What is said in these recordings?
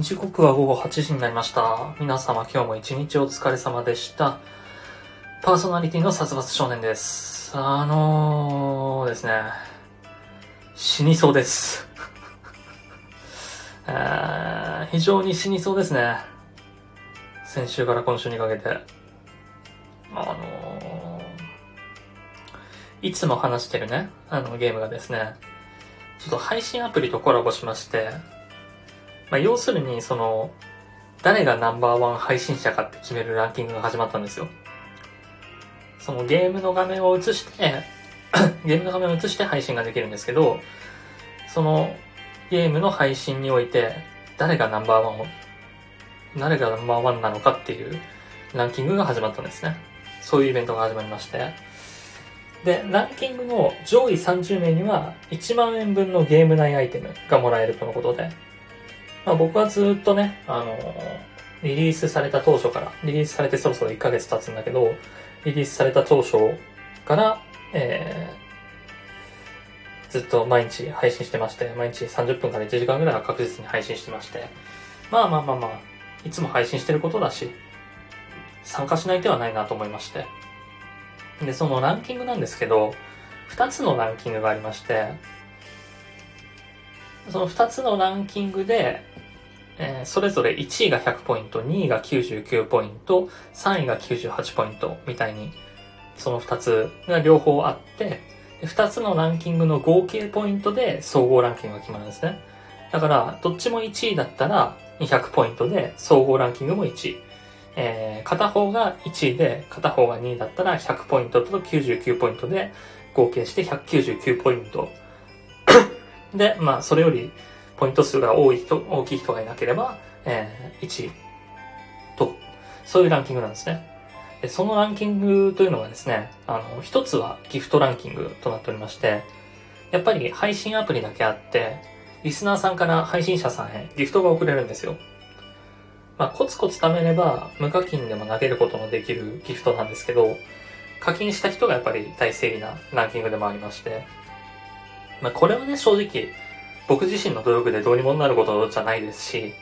時刻は午後8時になりました。皆様今日も一日お疲れ様でした。パーソナリティの殺伐少年です。あのーですね、死にそうです。えー非常に死にそうですね。先週から今週にかけて。あのーいつも話してるね、あのゲームがですね、ちょっと配信アプリとコラボしまして、まあ、要するに、その、誰がナンバーワン配信者かって決めるランキングが始まったんですよ。そのゲームの画面を映して、ゲームの画面を映して配信ができるんですけど、そのゲームの配信において、誰がナンバーワンを、誰がナンバーワンなのかっていうランキングが始まったんですね。そういうイベントが始まりまして。で、ランキングの上位30名には1万円分のゲーム内アイテムがもらえるとのことで、まあ、僕はずっとね、あのリリースされた当初から、リリースされてそろそろ1ヶ月経つんだけど、リリースされた当初から、えー、ずっと毎日配信してまして、毎日30分から1時間ぐらいは確実に配信してまして、まあまあまあまあ、いつも配信してることだし、参加しない手はないなと思いまして。で、そのランキングなんですけど、2つのランキングがありまして、その2つのランキングで、えーそれぞれ1位が100ポイント、2位が99ポイント、3位が98ポイントみたいに、その2つが両方あって、2つのランキングの合計ポイントで総合ランキングが決まるんですね。だから、どっちも1位だったら200ポイントで総合ランキングも1位。えー片方が1位で、片方が2位だったら100ポイントと99ポイントで合計して199ポイント。で、まあ、それよりポイント数が多い人、大きい人がいなければ、えー1位と、そういうランキングなんですね。でそのランキングというのがですね、あの、一つはギフトランキングとなっておりまして、やっぱり配信アプリだけあって、リスナーさんから配信者さんへギフトが送れるんですよ。まあ、コツコツ貯めれば、無課金でも投げることのできるギフトなんですけど、課金した人がやっぱり大正義なランキングでもありまして、まあ、これはね、正直、僕自身の努力でどうにもなることじゃないですし、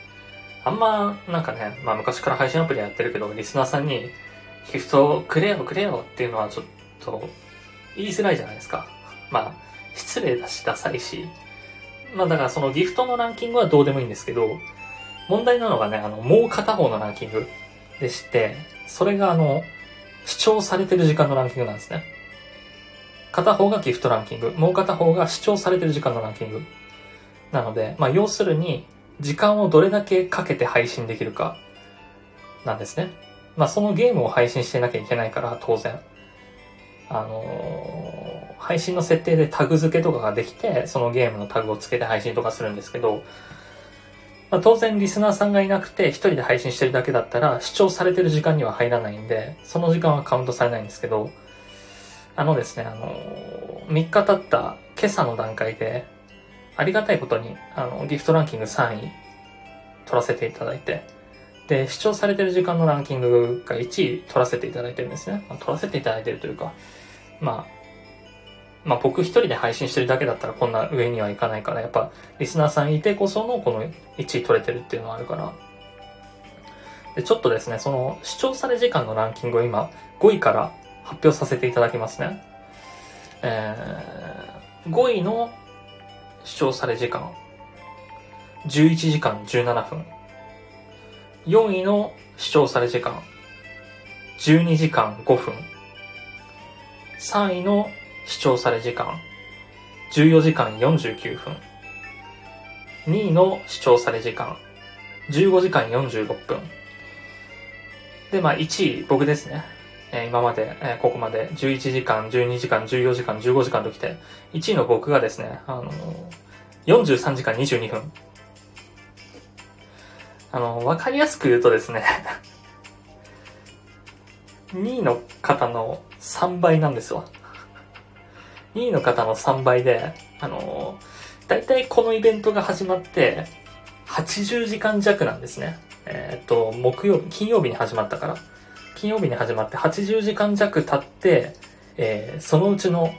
あんま、なんかね、まあ昔から配信アプリやってるけど、リスナーさんに、ギフトくれよくれよっていうのはちょっと、言いづらいじゃないですか。まあ、失礼だし、ダサいし。まあだからそのギフトのランキングはどうでもいいんですけど、問題なのがね、あの、もう片方のランキングでして、それがあの、視聴されてる時間のランキングなんですね。片方がギフトランキング、もう片方が視聴されてる時間のランキング。なので、まあ要するに、時間をどれだけかけて配信できるか、なんですね。まあそのゲームを配信してなきゃいけないから、当然。あのー配信の設定でタグ付けとかができて、そのゲームのタグを付けて配信とかするんですけど、まあ、当然リスナーさんがいなくて一人で配信してるだけだったら視聴されてる時間には入らないんで、その時間はカウントされないんですけど、あのですね、あの、3日経った今朝の段階で、ありがたいことに、あの、ギフトランキング3位取らせていただいて、で、視聴されてる時間のランキングが1位取らせていただいてるんですね。まあ、取らせていただいてるというか、まあ、まあ僕一人で配信してるだけだったらこんな上にはいかないから、やっぱリスナーさんいてこそのこの1位取れてるっていうのはあるから。で、ちょっとですね、その視聴され時間のランキングを今5位から発表させていただきますね。えー、5位の視聴され時間、11時間17分。4位の視聴され時間、12時間5分。3位の視聴され時間、14時間49分。2位の視聴され時間、15時間46分。で、まあ1位、僕ですね。えー今まで、えーここまで11時間、12時間、14時間、15時間ときて、1位の僕がですね、あのー、43時間22分。あのー、わかりやすく言うとですね、2位の方の3倍なんですわ。2位の方の3倍で、あのー、だいたいこのイベントが始まって、80時間弱なんですね。えーっと、木曜日、金曜日に始まったから。金曜日に始まって80時間弱経って、えーそのうちの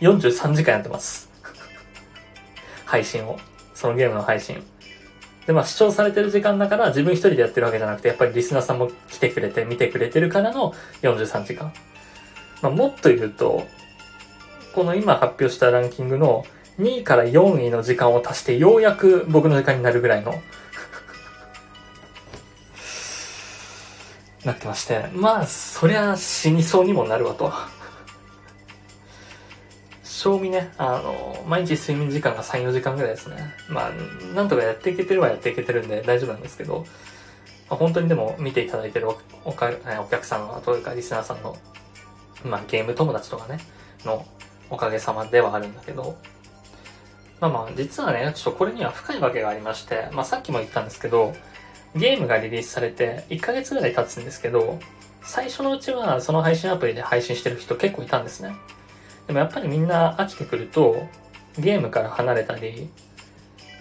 43時間やってます。配信を。そのゲームの配信。で、まあ視聴されてる時間だから自分一人でやってるわけじゃなくて、やっぱりリスナーさんも来てくれて見てくれてるからの43時間。まあもっと言うと、この今発表したランキングの2位から4位の時間を足してようやく僕の時間になるぐらいのなってまして、まあ、そりゃ死にそうにもなるわと。賞味ね、あの、毎日睡眠時間が3、4時間ぐらいですね。まあ、なんとかやっていけてるはやっていけてるんで大丈夫なんですけど、まあ、本当にでも見ていただいてるおかお客さんはというかリスナーさんの、まあゲーム友達とかね、のおかげさまではあるんだけど、まあまあ、実はね、ちょっとこれには深いわけがありまして、まあさっきも言ったんですけど、ゲームがリリースされて1ヶ月ぐらい経つんですけど、最初のうちはその配信アプリで配信してる人結構いたんですね。でもやっぱりみんな飽きてくると、ゲームから離れたり、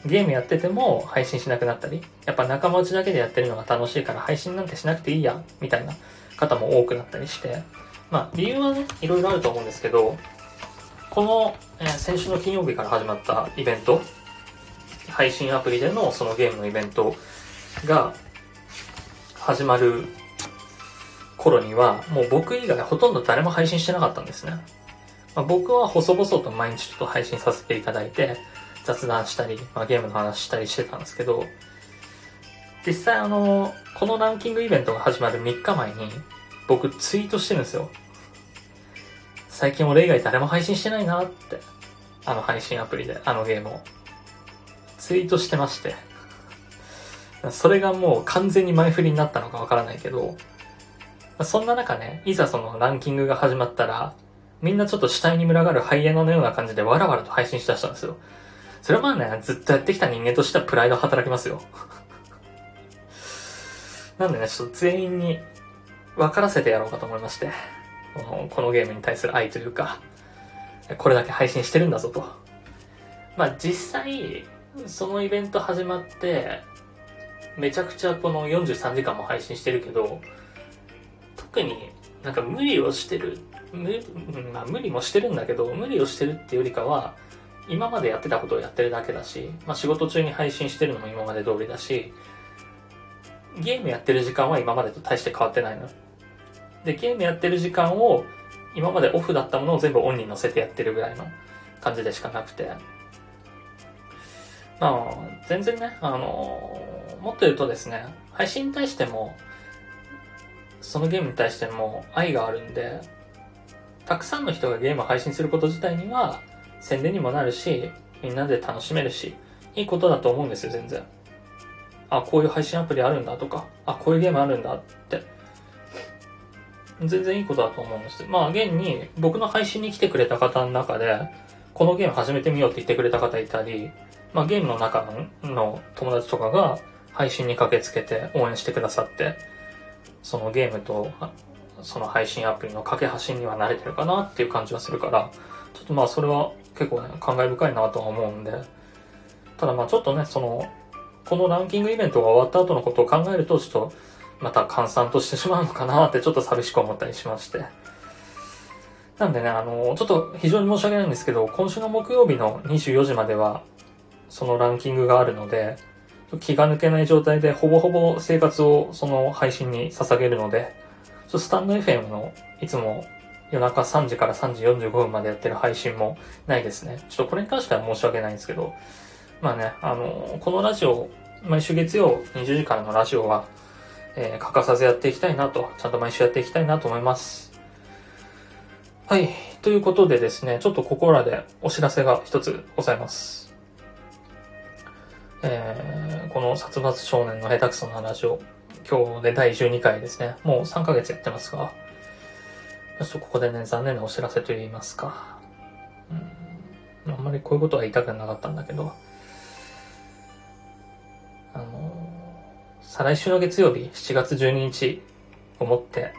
ゲームやってても配信しなくなったり、やっぱ仲間内だけでやってるのが楽しいから配信なんてしなくていいや、みたいな方も多くなったりして、まあ理由はね、いろいろあると思うんですけど、この、えー、先週の金曜日から始まったイベント、配信アプリでのそのゲームのイベントが始まる頃には、もう僕以外ほとんど誰も配信してなかったんですね。まあ、僕は細々と毎日ちょっと配信させていただいて、雑談したり、まあ、ゲームの話したりしてたんですけど、実際あの、このランキングイベントが始まる3日前に、僕ツイートしてるんですよ。最近俺以外誰も配信してないなって。あの配信アプリで、あのゲームを。ツイートしてまして。それがもう完全に前振りになったのかわからないけど、そんな中ね、いざそのランキングが始まったら、みんなちょっと死体に群がるハイエナのような感じでわらわらと配信しだしたんですよ。それはまあね、ずっとやってきた人間としてはプライド働きますよ。なんでね、ちょっと全員に分からせてやろうかと思いまして、このこのゲームに対する愛というか、これだけ配信してるんだぞと。まあ実際、そのイベント始まって、めちゃくちゃこの43時間も配信してるけど、特になんか無理をしてる、無,、まあ、無理もしてるんだけど、無理をしてるっていうよりかは、今までやってたことをやってるだけだし、まあ仕事中に配信してるのも今まで通りだし、ゲームやってる時間は今までと大して変わってないの。で、ゲームやってる時間を今までオフだったものを全部オンに乗せてやってるぐらいの感じでしかなくて、まあ、全然ね、あの、もっと言うとですね、配信に対しても、そのゲームに対しても愛があるんで、たくさんの人がゲームを配信すること自体には宣伝にもなるし、みんなで楽しめるし、いいことだと思うんですよ、全然。あ、こういう配信アプリあるんだとか、あ、こういうゲームあるんだって。全然いいことだと思うんです。まあ、現に僕の配信に来てくれた方の中で、このゲーム始めてみようって言ってくれた方いたり、まあ、ゲームの中の友達とかが配信に駆けつけて応援してくださって、そのゲームとその配信アプリの架け橋には慣れてるかなっていう感じはするから、ちょっとまあそれは結構ね、感慨深いなとは思うんで、ただまあちょっとね、その、このランキングイベントが終わった後のことを考えると、ちょっとまた閑散としてしまうのかなってちょっと寂しく思ったりしまして。なんでね、あの、ちょっと非常に申し訳ないんですけど、今週の木曜日の24時までは、そのランキングがあるので、気が抜けない状態でほぼほぼ生活をその配信に捧げるので、スタンド FM のいつも夜中3時から3時45分までやってる配信もないですね。ちょっとこれに関しては申し訳ないんですけど、まあね、あの、このラジオ、毎週月曜20時からのラジオは、えー、欠かさずやっていきたいなと、ちゃんと毎週やっていきたいなと思います。はい。ということでですね、ちょっとここらでお知らせが一つございます。えー、この殺伐少年の下手くそなラジオ、今日で第12回ですね。もう3ヶ月やってますが、ちょっとここでね、残念なお知らせと言いますか。うん、あんまりこういうことは言いたくなかったんだけど、あの、再来週の月曜日、7月12日をもって、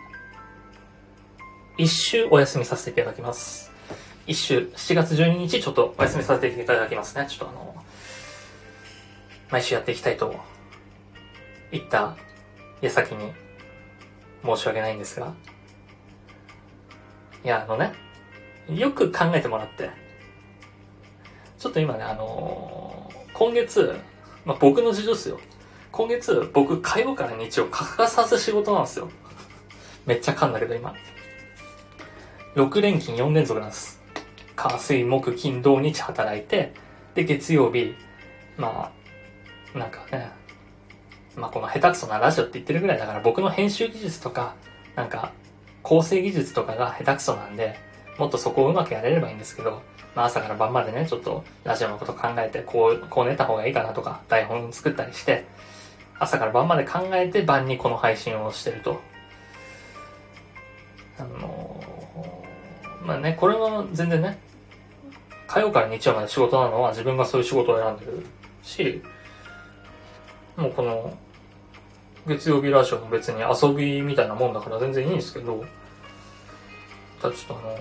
一週お休みさせていただきます。一週、7月12日ちょっとお休みさせていただきますね。ちょっとあの毎週やっていきたいと言った矢先に申し訳ないんですが、いや、あのね、よく考えてもらって、ちょっと今ね、あのー、今月、まあ僕の事情っすよ。今月、僕、火曜から日曜、欠かさず仕事なんですよ。めっちゃ噛んだけど今。6連勤4連続なんです。火、水、木、金、土、日働いて、で、月曜日、まあ、なんかね、まあこの下手くそなラジオって言ってるぐらいだから僕の編集技術とか、なんか、構成技術とかが下手くそなんで、もっとそこをうまくやれればいいんですけど、まあ朝から晩までね、ちょっとラジオのこと考えて、こう、こう寝た方がいいかなとか、台本作ったりして、朝から晩まで考えて晩にこの配信をしてると。あのー、まあね、これは全然ね、火曜から日曜まで仕事なのは自分がそういう仕事を選んでるし、もうこの、月曜日ラジオも別に遊びみたいなもんだから全然いいんですけど、ただちょっとあの、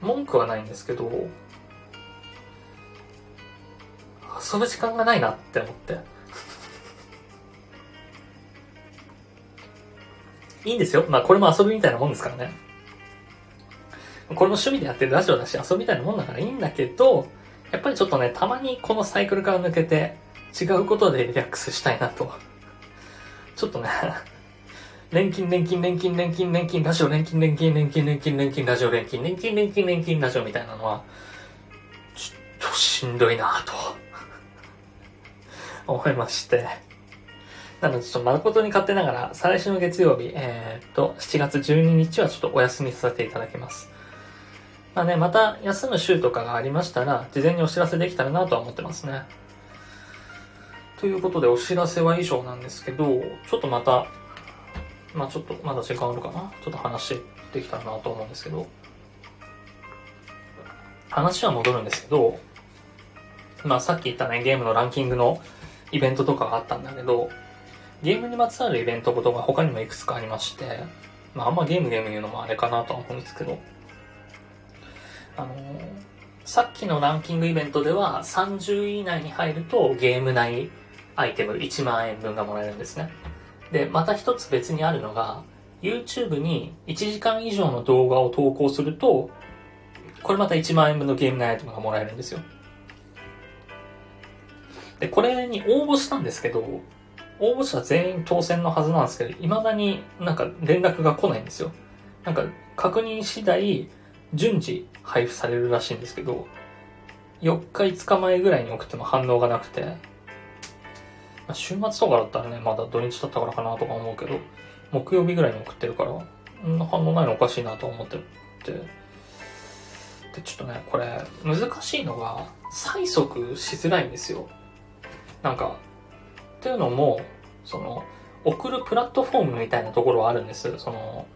文句はないんですけど、遊ぶ時間がないなって思って。いいんですよ。まあこれも遊びみたいなもんですからね。これも趣味でやってるラジオだし遊びみたいなもんだからいいんだけど、やっぱりちょっとね、たまにこのサイクルから抜けて違うことでリラックスしたいなと。ちょっとね、錬金錬金錬金錬金錬金ラジオ錬金錬金錬金錬金錬金ラジオ錬金錬金錬金錬金ラジオみたいなのは、ちょっとしんどいなと 思いまして。なので、ちょっと誠に勝手ながら、再来週の月曜日、えー、っと、7月12日はちょっとお休みさせていただきます。まあね、また休む週とかがありましたら、事前にお知らせできたらなとは思ってますね。ということで、お知らせは以上なんですけど、ちょっとまた、まあちょっとまだ時間あるかな？ちょっと話してきたらなと思うんですけど、話は戻るんですけど、まあさっき言ったね、ゲームのランキングのイベントとかがあったんだけど、ゲームにまつわるイベントことが他にもいくつかありまして、まああんまゲームゲーム言うのもあれかなとは思うんですけど、あのー、さっきのランキングイベントでは30位以内に入るとゲーム内アイテム1万円分がもらえるんですね。で、また一つ別にあるのが、YouTube に1時間以上の動画を投稿すると、これまた1万円分のゲーム内アイテムがもらえるんですよ。で、これに応募したんですけど、応募者全員当選のはずなんですけど、未だになんか連絡が来ないんですよ。なんか確認次第、順次配布されるらしいんですけど、4日5日前ぐらいに送っても反応がなくて、週末とかだったらね、まだ土日だったからかなとか思うけど、木曜日ぐらいに送ってるから、んな反応ないのおかしいなと思ってて、で、ちょっとね、これ、難しいのが、催促しづらいんですよ。なんか、っていうのも、その、送るプラットフォームみたいなところはあるんです。その、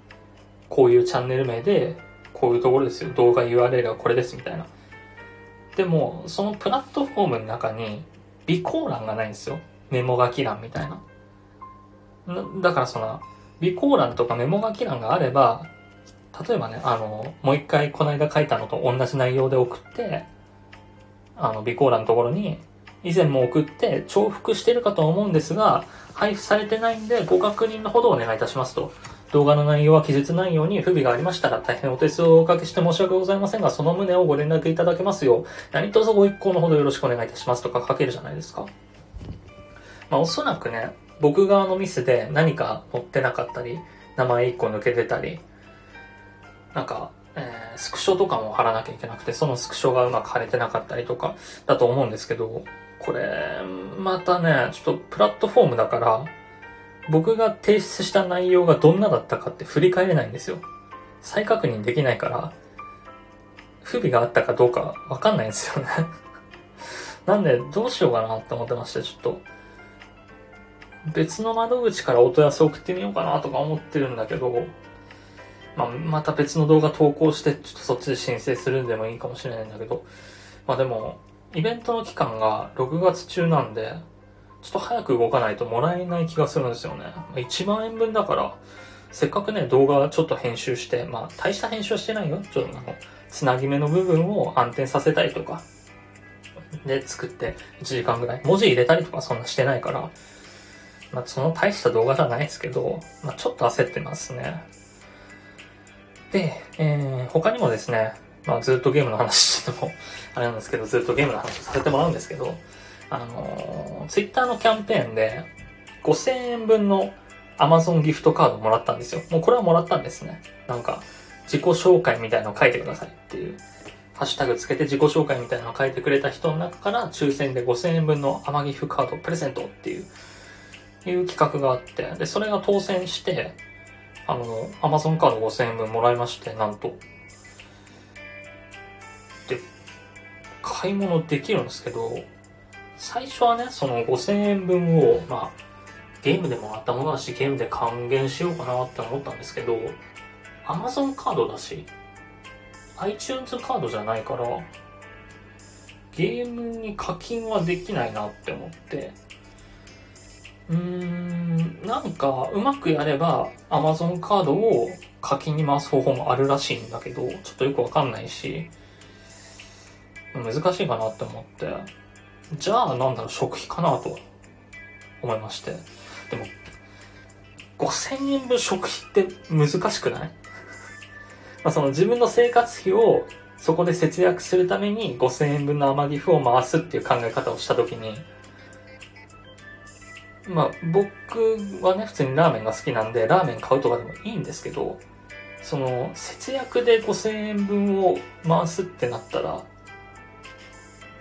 こういうチャンネル名で、こういうところですよ。動画 URL はこれですみたいな。でも、そのプラットフォームの中に、備考欄がないんですよ。メモ書き欄みたいな。だからその、備考欄とかメモ書き欄があれば、例えばね、あの、もう一回この間書いたのと同じ内容で送って、あの、備考欄のところに、以前も送って重複してるかと思うんですが、配布されてないんでご確認のほどお願いいたしますと。動画の内容は記述内容に不備がありましたら大変お手数をおかけして申し訳ございませんが、その旨をご連絡いただけますよう、何卒ご一行のほどよろしくお願いいたしますとか書けるじゃないですか。まあおそらくね、僕側のミスで何か載ってなかったり、名前一個抜けてたり、なんか、えー、スクショとかも貼らなきゃいけなくて、そのスクショがうまく貼れてなかったりとかだと思うんですけど、これ、またね、ちょっとプラットフォームだから、僕が提出した内容がどんなだったかって振り返れないんですよ。再確認できないから、不備があったかどうかわかんないんですよね なんで、どうしようかなって思ってまして、ちょっと、別の窓口からお問い合わせ送ってみようかなとか思ってるんだけど、まあ、また別の動画投稿して、ちょっとそっちで申請するんでもいいかもしれないんだけど、まあでも、イベントの期間が6月中なんで、ちょっと早く動かないともらえない気がするんですよね。1万円分だから、せっかくね、動画ちょっと編集して、まあ、大した編集はしてないよ。ちょっとあの、つなぎ目の部分を安定させたりとか、で作って1時間ぐらい。文字入れたりとかそんなしてないから、まあ、その大した動画じゃないですけど、まあ、ちょっと焦ってますね。で、えー、他にもですね、まあ、ずっとゲームの話しても、あれなんですけど、ずっとゲームの話させてもらうんですけど、あの、ツイッターのキャンペーンで、5000円分の Amazon ギフトカードもらったんですよ。もうこれはもらったんですね。なんか、自己紹介みたいなの書いてくださいっていう。ハッシュタグつけて自己紹介みたいなのを書いてくれた人の中から抽選で5000円分の甘ギフカードプレゼントっていう、いう企画があって、で、それが当選して、あの、Amazon カード5000円分もらいまして、なんと。で、買い物できるんですけど、最初はね、その5000円分を、まあ、ゲームでもらったものだし、ゲームで還元しようかなって思ったんですけど、Amazon カードだし、iTunes カードじゃないから、ゲームに課金はできないなって思って、うーん、なんかうまくやれば Amazon カードを課金に回す方法もあるらしいんだけど、ちょっとよくわかんないし、難しいかなって思って、じゃあなんだろう、食費かなと思いまして。でも、5000円分食費って難しくない？まあその自分の生活費をそこで節約するために5000円分の甘ギフを回すっていう考え方をしたときに、まあ僕はね、普通にラーメンが好きなんで、ラーメン買うとかでもいいんですけど、その節約で5000円分を回すってなったら、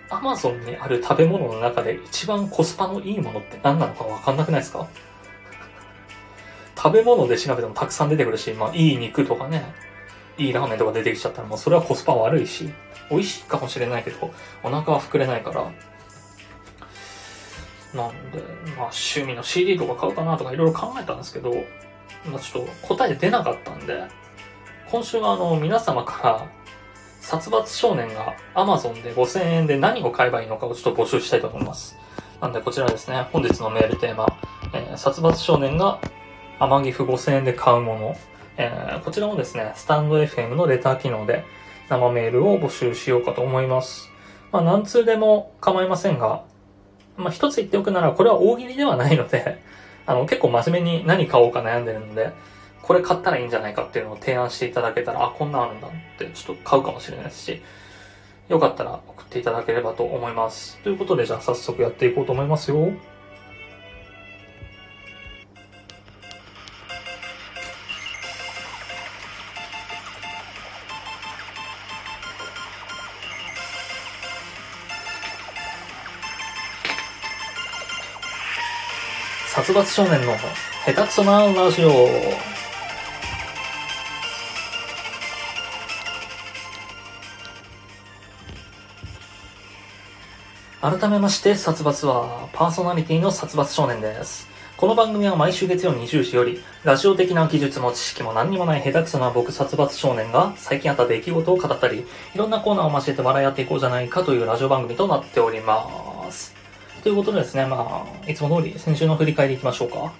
アマゾンにある食べ物の中で一番コスパのいいものって何なのかわかんなくないですか？食べ物で調べてもたくさん出てくるし、まあいい肉とかね、いいラーメンとか出てきちゃったらもうそれはコスパ悪いし、美味しいかもしれないけど、お腹は膨れないから、なんで、まあ趣味の CD とか買うかなとかいろいろ考えたんですけど、まあちょっと答え出なかったんで、今週はあの皆様から殺伐少年が Amazon で5000円で何を買えばいいのかをちょっと募集したいと思います。なんでこちらですね、本日のメールテーマ、えー、殺伐少年が甘ギフ5000円で買うもの、えー、こちらもですね、スタンド FM のレター機能で生メールを募集しようかと思います。まあ、何通でも構いませんが、まあ、一つ言っておくなら、これは大喜利ではないので、あの、結構真面目に何買おうか悩んでるので、これ買ったらいいんじゃないかっていうのを提案していただけたら、あ、こんなんあるんだってちょっと買うかもしれないですし、よかったら送っていただければと思います。ということで、じゃあ早速やっていこうと思いますよ。殺伐少年の下手くそなラジオ。改めまして、殺伐は、パーソナリティの殺伐少年です。この番組は毎週月曜20時より、ラジオ的な技術も知識も何にもない下手くそな僕殺伐少年が、最近あった出来事を語ったり、いろんなコーナーを交えて笑い合っていこうじゃないかというラジオ番組となっております。ということでですね、まあ、いつも通り先週の振り返りいきましょうか。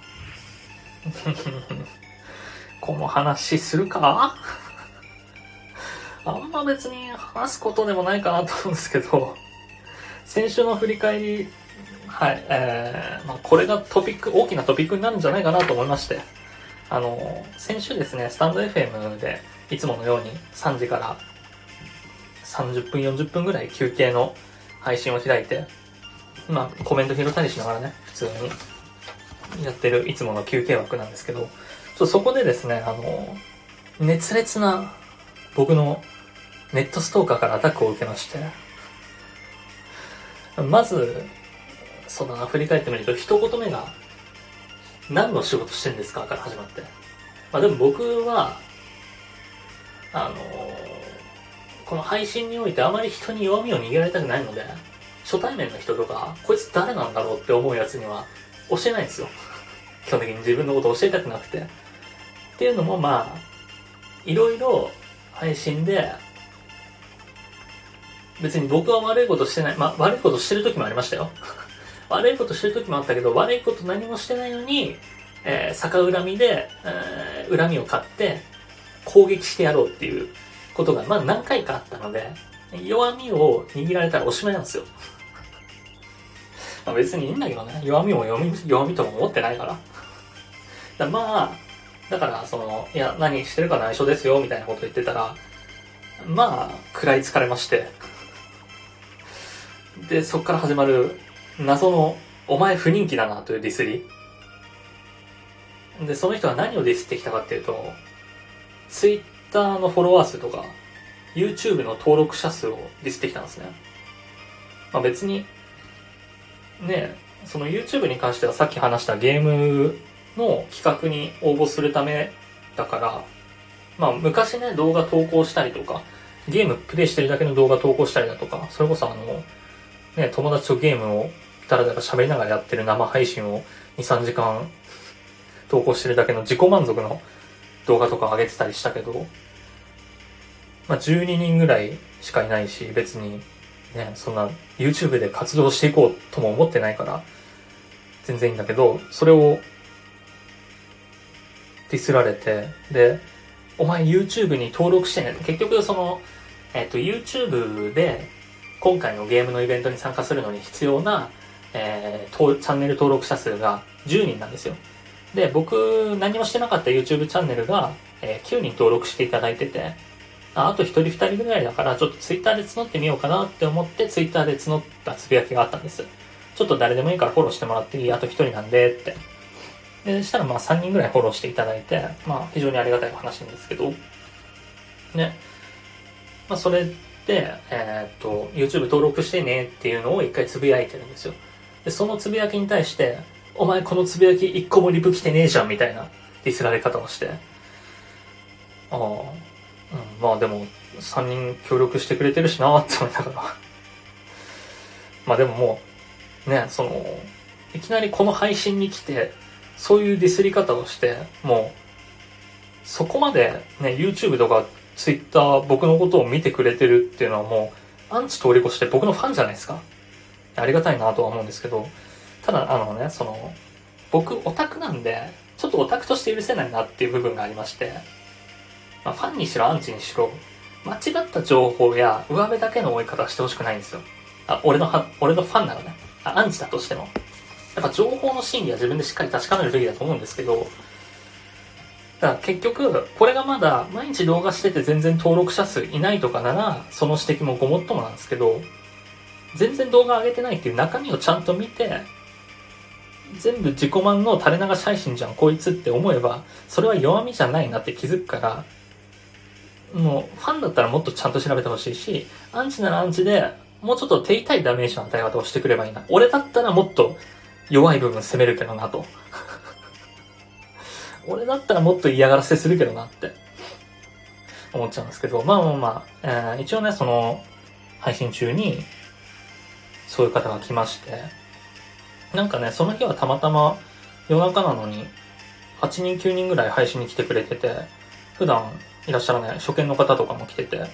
この話するか？あんま別に話すことでもないかなと思うんですけど、先週の振り返り、はい、えー、まあ、これがトピック、大きなトピックになるんじゃないかなと思いまして、あの、先週ですね、スタンド FM で、いつものように3時から30分、40分ぐらい休憩の配信を開いて、まあ、コメント拾ったりしながらね、普通にやってるいつもの休憩枠なんですけど、ちょそこでですね、あの、熱烈な僕のネットストーカーからアタックを受けまして、まず、そうだな、振り返ってみると、一言目が、何の仕事してんですかから始まって。まあでも僕は、あのこの配信においてあまり人に弱みを握られたくないので、初対面の人とか、こいつ誰なんだろうって思うやつには教えないんですよ。基本的に自分のこと教えたくなくて。っていうのもまあ、いろいろ配信で、別に僕は悪いことしてない、まあ悪いことしてる時もありましたよ。悪いことしてる時もあったけど、悪いこと何もしてないのに、えー、逆恨みで、えー、恨みを買って攻撃してやろうっていうことが、まあ何回かあったので、弱みを握られたらおしまいなんですよ。まあ別にいいんだけどね。弱みも弱み弱みとも思ってないから。だまあ、だからその、いや、何してるか内緒ですよ、みたいなこと言ってたら、まあ、食らいつかれまして。で、そっから始まる謎の、お前不人気だなというディスり。で、その人が何をディスってきたかっていうと、ツイッターのフォロワー数とか、YouTube の登録者数をディスってきたんですね。まあ別に、ね、その YouTube に関してはさっき話したゲームの企画に応募するためだから、まあ昔ね、動画投稿したりとか、ゲームプレイしてるだけの動画投稿したりだとか、それこそあの、ね、友達とゲームをだらだら喋りながらやってる生配信を2、3時間投稿してるだけの自己満足の動画とか上げてたりしたけど、まあ12人ぐらいしかいないし、別にね、そんな YouTube で活動していこうとも思ってないから、全然いいんだけど、それをディスられて、で、お前 YouTube に登録してね。結局その、えっ、と、YouTube で今回のゲームのイベントに参加するのに必要な、えー、チャンネル登録者数が10人なんですよ。で、僕、何もしてなかった YouTube チャンネルが、えー、9人登録していただいてて、ああと1人2人ぐらいだから、ちょっと Twitter で募ってみようかなって思って、Twitter で募ったつぶやきがあったんです。ちょっと誰でもいいからフォローしてもらっていいあと1人なんでって。で、したらまあ3人ぐらいフォローしていただいて、まあ非常にありがたい話なんですけど、ね。まあそれで、えー、っと、YouTube 登録してねっていうのを一回つぶやいてるんですよ。で、そのつぶやきに対して、お前このつぶやき一個もリプ来てねえじゃんみたいなディスられ方をして、ああ、うん、まあでも3人協力してくれてるしなって思いながら まあでももう、ね、その、いきなりこの配信に来て、そういうディスり方をして、もう、そこまでね、YouTube とか Twitter 僕のことを見てくれてるっていうのはもう、アンチ通り越して僕のファンじゃないですか。ありがたいなとは思うんですけど、ただあのね、その、僕オタクなんで、ちょっとオタクとして許せないなっていう部分がありまして、まあ、ファンにしろアンチにしろ、間違った情報や上辺だけの追い方してほしくないんですよ。あ、俺のは、俺のファンならね。あ、アンチだとしても。やっぱ情報の真偽は自分でしっかり確かめるべきだと思うんですけど、だから結局、これがまだ毎日動画してて全然登録者数いないとかなら、その指摘もごもっともなんですけど、全然動画上げてないっていう中身をちゃんと見て、全部自己満の垂れ流し配信じゃん、こいつって思えば、それは弱みじゃないなって気づくから、もう、ファンだったらもっとちゃんと調べてほしいし、アンチならアンチで、もうちょっと手痛いダメージの与え方をしてくればいいな。俺だったらもっと弱い部分攻めるけどなと。俺だったらもっと嫌がらせするけどなって思っちゃうんですけど、まあまあまあ、えー、一応ね、その、配信中に、そういう方が来まして、なんかね、その日はたまたま夜中なのに、8人9人ぐらい配信に来てくれてて、普段いらっしゃらない初見の方とかも来てて、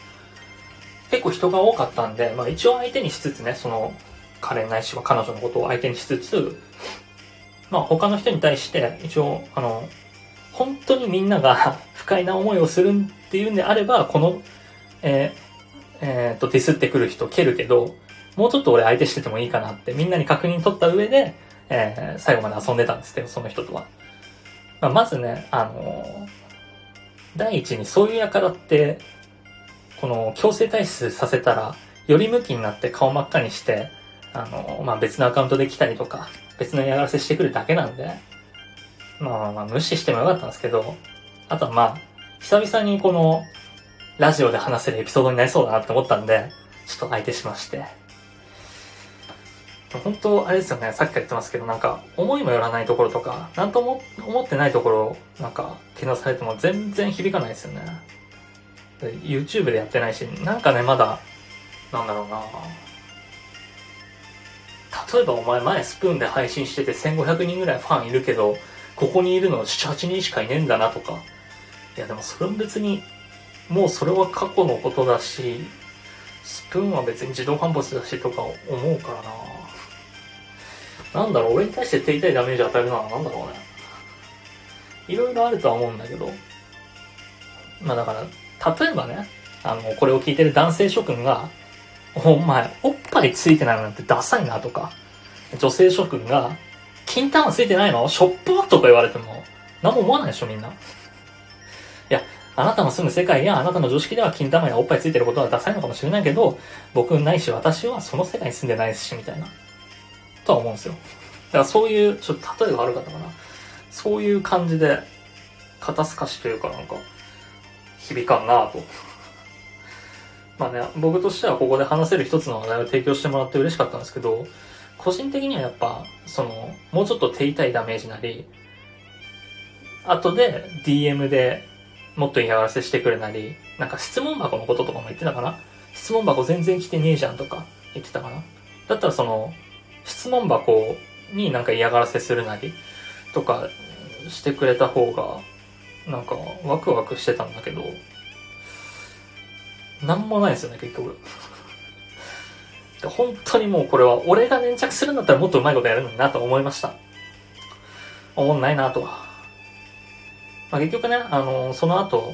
結構人が多かったんで、まあ一応相手にしつつね、その、彼ないしは彼女のことを相手にしつつ、まあ他の人に対して一応、あの、本当にみんなが 不快な思いをするっていうんであれば、この、えー、えー、と、ディスってくる人蹴るけど、もうちょっと俺相手しててもいいかなってみんなに確認取った上で、えー、最後まで遊んでたんですけど、その人とは。まあ、まずね、あのー、第一にそういう輩って、この強制退出させたら、より向きになって顔真っ赤にして、あの、まあ、別のアカウントで来たりとか、別の嫌がらせしてくるだけなんで、まあまあ無視してもよかったんですけど、あとはまあ、久々にこの、ラジオで話せるエピソードになりそうだなって思ったんで、ちょっと相手しまして。本当、あれですよね、さっきから言ってますけど、なんか、思いもよらないところとか、なんとも思ってないところ、なんか、けなされても全然響かないですよね。YouTube でやってないし、なんかね、まだ、なんだろうな例えばお前前スプーンで配信してて1500人ぐらいファンいるけど、ここにいるの7、8人しかいねえんだなとか。いやでもそれも別に、もうそれは過去のことだし、スプーンは別に自動販売だしとか思うからななんだろう、俺に対して手痛いダメージ与えるのはなんだろうね。いろいろあるとは思うんだけど。まあだから、例えばね、あの、これを聞いてる男性諸君が、お前、おっぱいついてないなんてダサいなとか、女性諸君が、金玉ついてないの？ショップとか言われても、何も思わないでしょ、みんな。いや、あなたの住む世界やあなたの常識では金玉やおっぱいついてることはダサいのかもしれないけど、僕ないし私はその世界に住んでないし、みたいな。とは思うんですよ。だからそういう、ちょっと例えが悪かったかな。そういう感じで、肩透かしというかなんか、響かんなぁと。まあね、僕としてはここで話せる一つの話題を提供してもらって嬉しかったんですけど、個人的にはやっぱ、その、もうちょっと手痛いダメージなり、後で DM でもっと嫌がらせしてくれなり、なんか質問箱のこととかも言ってたかな質問箱全然来てねえじゃんとか言ってたかなだったらその、質問箱になんか嫌がらせするなりとかしてくれた方が、なんかワクワクしてたんだけど、なんもないですよね、結局。本当にもうこれは俺が粘着するんだったらもっとうまいことやるのになと思いました。思んないなとは。まあ、結局ね、あのその後、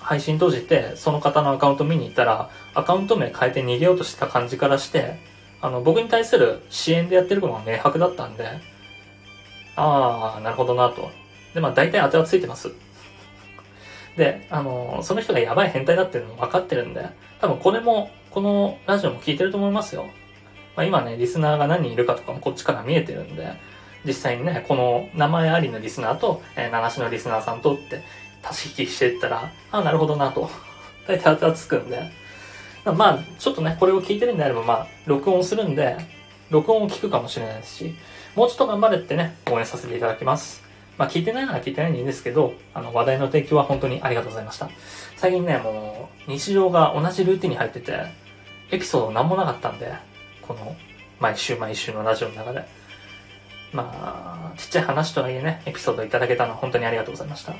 配信閉じて、その方のアカウント見に行ったら、アカウント名変えて逃げようとしてた感じからして、あの、僕に対する支援でやってることが明白だったんで、ああ、なるほどなと。で、まあ大体当てはついてます。で、あの、その人がやばい変態だっていうのも分かってるんで、多分これも、このラジオも聞いてると思いますよ。まあ今ね、リスナーが何人いるかとかもこっちから見えてるんで、実際にね、この名前ありのリスナーと、えー、七種のリスナーさんとって足し引きしていったら、ああ、なるほどなと。大体当てはつくんで。まあ、ちょっとね、これを聞いてるんであれば、まあ、録音するんで、録音を聞くかもしれないですし、もうちょっと頑張れってね、応援させていただきます。まあ、聞いてないなら聞いてないんでいいんですけど、あの、話題の提供は本当にありがとうございました。最近ね、もう、日常が同じルーティンに入ってて、エピソードなんもなかったんで、この、毎週毎週のラジオの中で。まあ、ちっちゃい話とはいえね、エピソードいただけたのは本当にありがとうございました。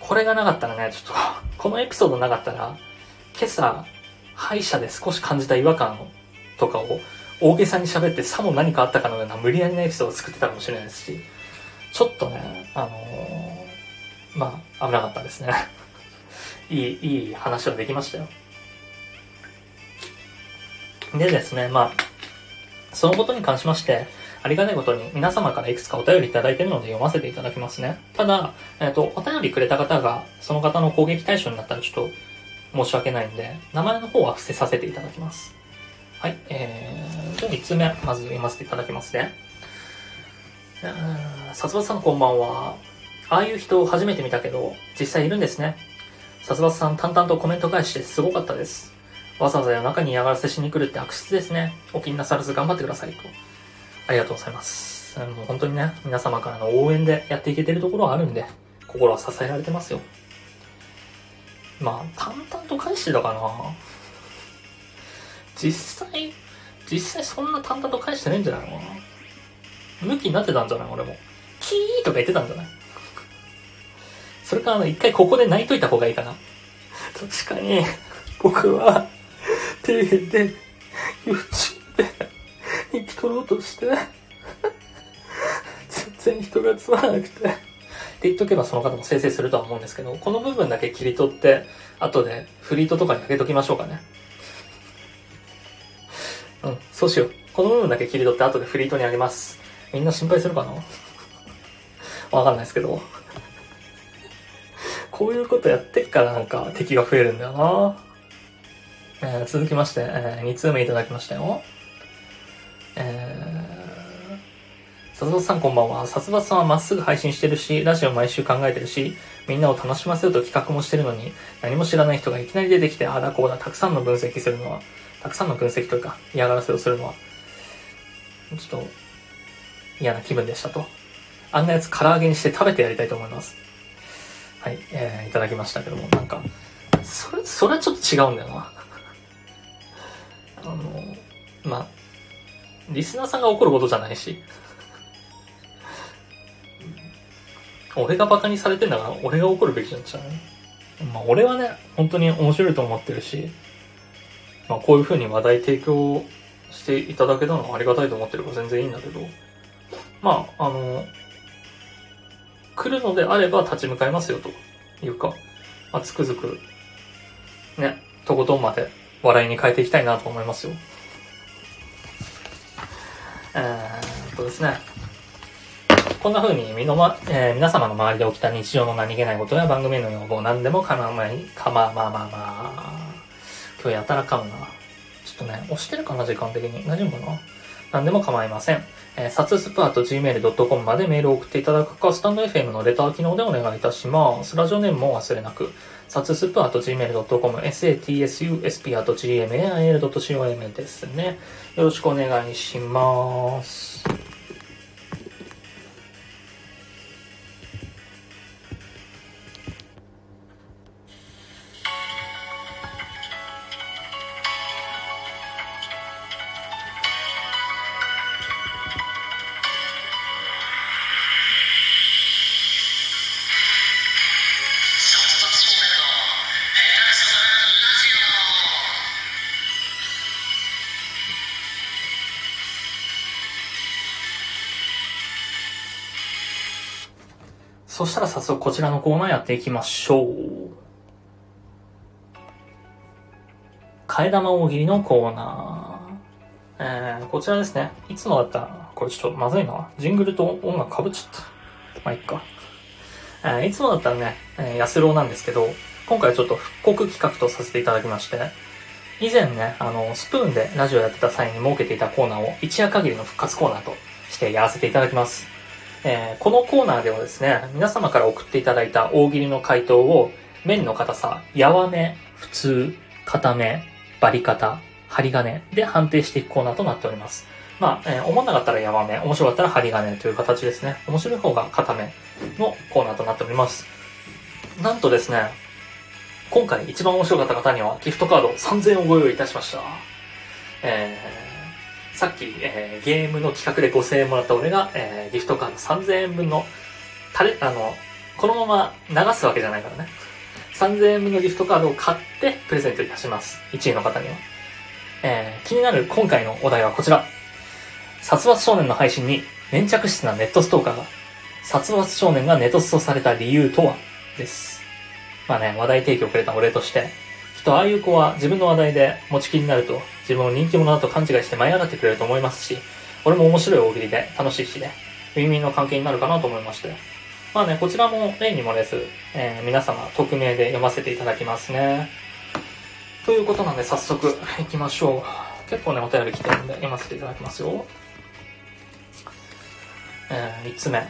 これがなかったらね、ちょっと、このエピソードなかったら、今朝、歯医者で少し感じた違和感とかを大げさに喋ってさも何かあったかのような無理やりなエピソードを作ってたかもしれないですし、ちょっとね、あのーまあ、危なかったですね。いい、いい話はできましたよ。でですね、まあ、そのことに関しまして、ありがたいことに皆様からいくつかお便りいただいているので読ませていただきますね。ただ、えっ、と、お便りくれた方が、その方の攻撃対象になったらちょっと申し訳ないんで、名前の方は伏せさせていただきます。はい、えー、じゃあ3つ目、まず読ませていただきますね。うーん殺伐さんこんばんは。ああいう人を初めて見たけど、実際いるんですね。殺伐さん淡々とコメント返してすごかったです。わざわざ夜中に嫌がらせしに来るって悪質ですね。お気になさらず頑張ってくださいと。ありがとうございます。もう本当にね、皆様からの応援でやっていけてるところはあるんで、心は支えられてますよ。まあ、淡々と返してたかな。実際、実際そんな淡々と返してないんじゃないのかな。向きになってたんじゃない俺も。キーとか言ってたんじゃない？それかあの、一回ここで泣いといた方がいいかな。確かに、僕は、底辺で、YouTube で、生き取ろうとして、全然人がつまらなくて。って言っとけばその方も生成するとは思うんですけど、この部分だけ切り取って、後でフリートとかに上げときましょうかね。うん、そうしよう。この部分だけ切り取って後でフリートに上げます。みんな心配するかな？わかんないですけど。こういうことやってっからなんか敵が増えるんだよな。えー続きまして、え2通目いただきましたよ。ー、殺伐さんこんばんは。殺伐さんはまっすぐ配信してるし、ラジオ毎週考えてるし、みんなを楽しませようと企画もしてるのに、何も知らない人がいきなり出てきて、ああだこうだ、たくさんの分析するのは、たくさんの分析というか、嫌がらせをするのは、ちょっと、嫌な気分でしたと。あんなやつ唐揚げにして食べてやりたいと思います。はい、えー、いただきましたけども、なんか、それ、それはちょっと違うんだよな。あの、まあ、リスナーさんが怒ることじゃないし。俺がバカにされてんだから、俺が怒るべきなんじゃない？まあ、俺はね、本当に面白いと思ってるし、まあ、こういう風に話題提供していただけたのはありがたいと思ってるから全然いいんだけど、まあ、あの、来るのであれば立ち向かいますよというか、まあ、つくづく、ね、とことんまで笑いに変えていきたいなと思いますよ。えーっとですね。こんな風に身のま、えー皆様の周りで起きた日常の何気ないことや番組の要望何でも構わない、かままあまあまあ。今日やたら噛むな。ちょっとね、押してるかな、時間的に。大丈夫かな？何でも構いません。えー、サツスプアと gmail.com までメールを送っていただくか、スタンド FM のレター機能でお願いいたします。ラジオネームも忘れなく。サツスプアと gmail.com、satsusp あと gmail.com ですね。よろしくお願いします。そしたら早速こちらのコーナーやっていきましょう。替え玉大喜利のコーナー。えー、こちらですね。いつもだった？ら、これちょっとまずいな。ジングルと音楽被っちゃった。まあ、いっか。えー、いつもだったらね、えー、安郎なんですけど、今回ちょっと復刻企画とさせていただきまして、以前ね、あの、スプーンでラジオやってた際に設けていたコーナーを一夜限りの復活コーナーとしてやらせていただきます。えー、このコーナーではですね、皆様から送っていただいた大喜利の回答を、面の硬さ、やわめ、普通、固め、バリ方、針金で判定していくコーナーとなっております。まあ、えー、思わなかったらやわめ、面白かったら針金という形ですね。面白い方が固めのコーナーとなっております。なんとですね、今回一番面白かった方にはギフトカード3000円をご用意いたしました。えー、さっき、えー、ゲームの企画で5000円もらった俺が、えー、ギフトカード3000円分の、たれ、あの、このまま流すわけじゃないからね。3000円分のギフトカードを買ってプレゼントいたします。1位の方には。えー、気になる今回のお題はこちら。殺伐少年の配信に粘着質なネットストーカーが、殺伐少年がネトストされた理由とは？です。まあね、話題提供くれた俺として、きっとああいう子は自分の話題で持ちきりになると、自分を人気者だと勘違いして舞い上がってくれると思いますし、俺も面白い大喜利で楽しいしね、ウィンウィンの関係になるかなと思いまして。まあね、こちらも例にもです、えー、皆様匿名で読ませていただきますね。ということなんで早速行きましょう。結構ね、お便り来てるんで読ませていただきますよ。えー、3つ目。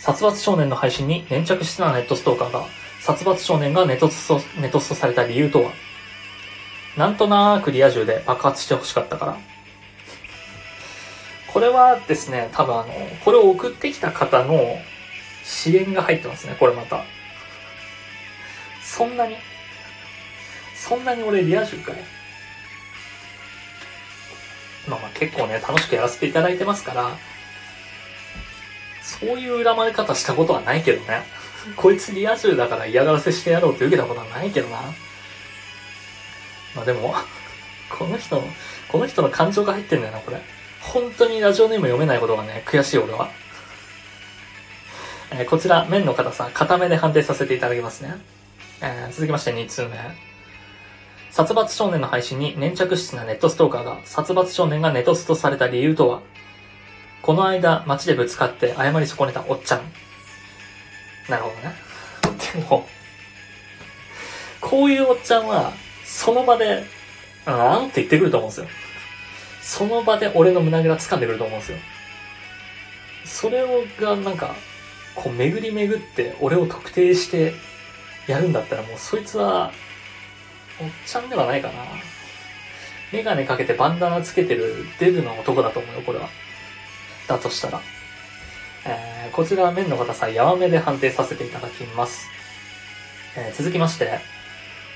殺伐少年の配信に粘着質なネットストーカーが、殺伐少年がネトスト、ネトストされた理由とは？なんとなーくリア充で爆発してほしかったから。これはですね、多分あの、これを送ってきた方の支援が入ってますね、これまた。そんなにそんなに俺リア充かいまあまあ結構ね、楽しくやらせていただいてますから、そういう恨まれ方したことはないけどね。こいつリア充だから嫌がらせしてやろうって受けたことはないけどな。まあでも、この人の、この人の感情が入ってんだよな、これ。本当にラジオネーム読めないことがね、悔しい俺は。えー、こちら、面の硬さ、固めで判定させていただきますね。えー、続きまして2通目。殺伐少年の配信に粘着質なネットストーカーが、殺伐少年がネトストされた理由とは？この間、街でぶつかって謝り損ねたおっちゃん。なるほどね。でも、こういうおっちゃんは、その場で、あんって言ってくると思うんですよ。その場で俺の胸ぐら掴んでくると思うんですよ。それをが、なんか、こう巡り巡って俺を特定してやるんだったらもうそいつは、おっちゃんではないかな。メガネかけてバンダナつけてるデブの男だと思うよ、これは。だとしたら。えー、こちらは面の硬さ、やわめで判定させていただきます。えー、続きまして、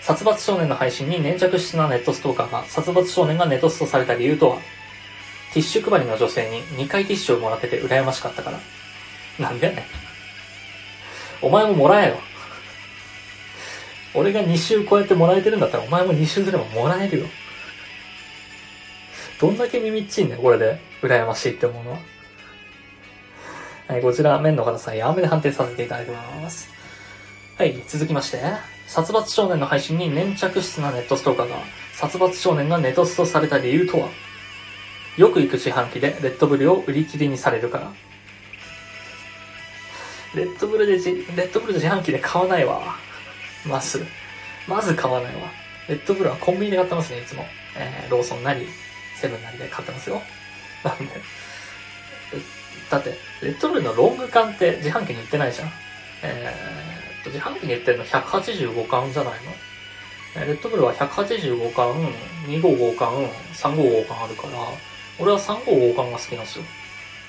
殺伐少年の配信に粘着質なネットストーカーが、殺伐少年がネットストされた理由とは、ティッシュ配りの女性に2回ティッシュをもらってて羨ましかったから。なんでね。お前ももらえよ。俺が2週こうやってもらえてるんだったらお前も2週すればもらえるよ。どんだけ耳っちいんだよ、これで。羨ましいって思うのは。はい、こちら、面の硬さん、やめで判定させていただきます。はい、続きまして、殺伐少年の配信に粘着質なネットストーカーが、殺伐少年がネトストされた理由とは？よく行く自販機でレッドブルを売り切りにされるから。レッドブルでじ、レッドブル自販機で買わないわ。まず。まず買わないわ。レッドブルはコンビニで買ってますね、いつも。えー、ローソンなり、セブンなりで買ってますよ。なんで、だって、レッドブルのロング缶って自販機に売ってないじゃん。えー、自販機に売ってるの185缶じゃないの？レッドブルは185缶、255缶、355缶あるから、俺は355缶が好きなんですよ。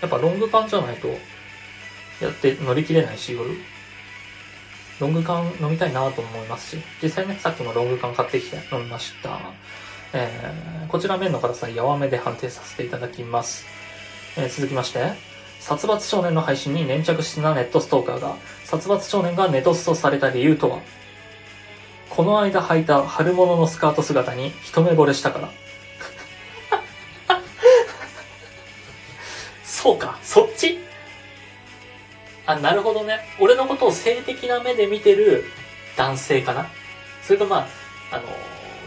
やっぱロング缶じゃないと、やって乗り切れないし、夜。ロング缶飲みたいなと思いますし、実際ね、さっきもロング缶買ってきて飲みました。えー、こちら麺の硬さ、やわめで判定させていただきます。えー、続きまして、殺伐少年の配信に粘着してなネットストーカーが、殺伐少年がネトストされた理由とは？この間履いた春物のスカート姿に一目惚れしたから。そうか、そっち？あ、なるほどね。俺のことを性的な目で見てる男性かな？それとまあ、あの、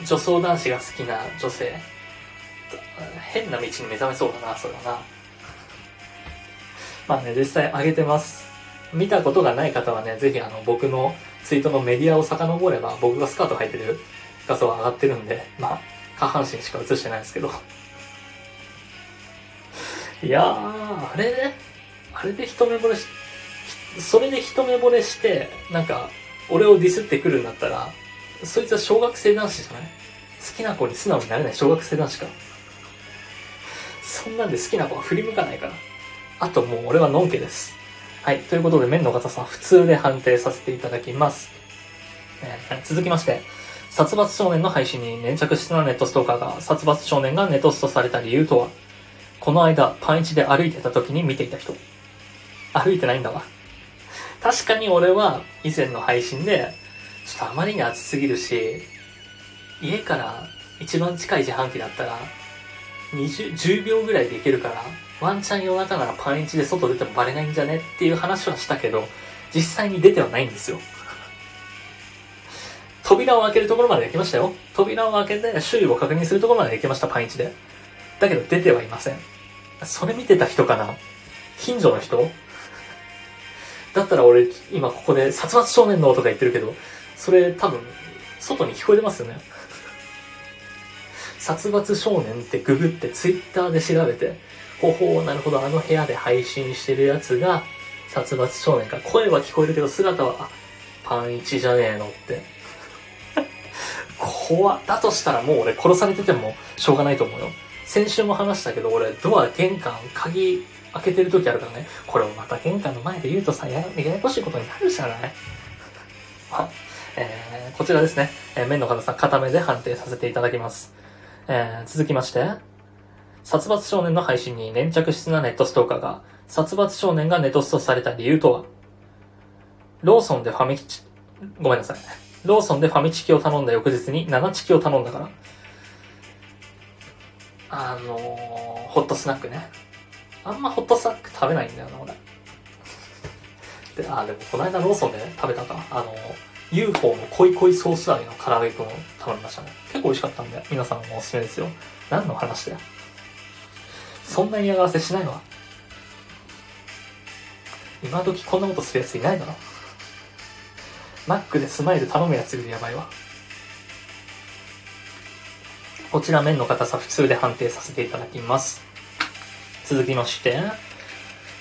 女装男子が好きな女性？変な道に目覚めそうだな、それはな。まあね、実際上げてます。見たことがない方はね、ぜひあの、僕のツイートのメディアを遡れば、僕がスカート履いてる画像が上がってるんで、まあ、下半身しか映してないんですけど。いやー、あれね、あれで一目惚れし、それで一目惚れして、なんか、俺をディスってくるんだったら、そいつは小学生男子じゃない？好きな子に素直になれない小学生男子か。そんなんで好きな子は振り向かないから。あともう俺はのんけです。はい。ということで、麺の方さ、普通で判定させていただきます。えー、続きまして、殺伐少年の配信に粘着したネットストーカーが、殺伐少年がネトストされた理由とは、この間、パンイチで歩いてた時に見ていた人。歩いてないんだわ。確かに俺は、以前の配信で、ちょっとあまりに暑すぎるし、家から一番近い自販機だったら、20、10秒ぐらいで行けるから、ワンチャン夜中ならパンイチで外出てもバレないんじゃねっていう話はしたけど、実際に出てはないんですよ。扉を開けるところまで行きましたよ。扉を開けて周囲を確認するところまで行きました、パンイチで。だけど出てはいません。それ見てた人かな？近所の人？だったら俺、今ここで殺伐少年のとか言ってるけど、それ多分、外に聞こえてますよね。殺伐少年ってググってツイッターで調べて、ほほう、なるほど、あの部屋で配信してるやつが、殺伐少年か。声は聞こえるけど、姿は、あ、パンイチじゃねえのって。怖だとしたらもう俺殺されててもしょうがないと思うよ。先週も話したけど、俺、ドア、玄関、鍵開けてる時あるからね。これをまた玄関の前で言うとさ、やややこしいことになるじゃない？あ、えー、こちらですね。えー、面の方さん、固めで判定させていただきます。えー、続きまして、殺伐少年の配信に粘着質なネットストーカーが、殺伐少年がネトストされた理由とは？ローソンでファミチ、ごめんなさい。ローソンでファミチキを頼んだ翌日に7チキを頼んだから。あのー、ホットスナックね。あんまホットスナック食べないんだよな、俺。で、あ、でもこの間ローソンで食べたか。あのー UFO の濃い濃いソース味の唐揚げくんを頼みましたね。結構美味しかったんで、皆さんもおすすめですよ。何の話だよ。そんな嫌がらせしないわ。今時こんなことするやついないだろ。マックでスマイル頼むやつよりやばいわ。こちら麺の硬さ普通で判定させていただきます。続きまして、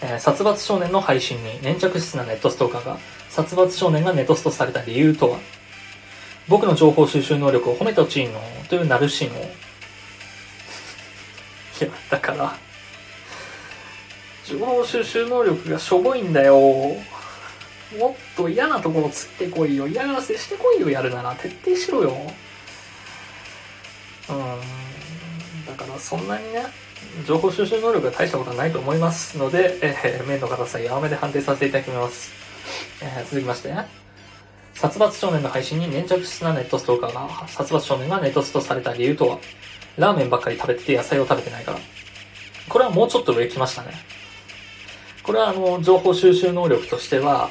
えー、殺伐少年の配信に粘着質なネットストーカーが殺伐少年がネトストされた理由とは？僕の情報収集能力を褒めてほしいのというナルシーノ。いや、だから、情報収集能力がしょぼいんだよ。もっと嫌なところつってこいよ。嫌がらせしてこいよ、やるなら。徹底しろよ。うん。だからそんなにね、情報収集能力が大したことはないと思いますので、えー、面の硬さやめで判定させていただきます。えー、続きまして、殺伐少年の配信に粘着質なネットストーカーが、殺伐少年がネットストーされた理由とは、ラーメンばっかり食べてて野菜を食べてないから。これはもうちょっと上来ましたね。これはあの、情報収集能力としては、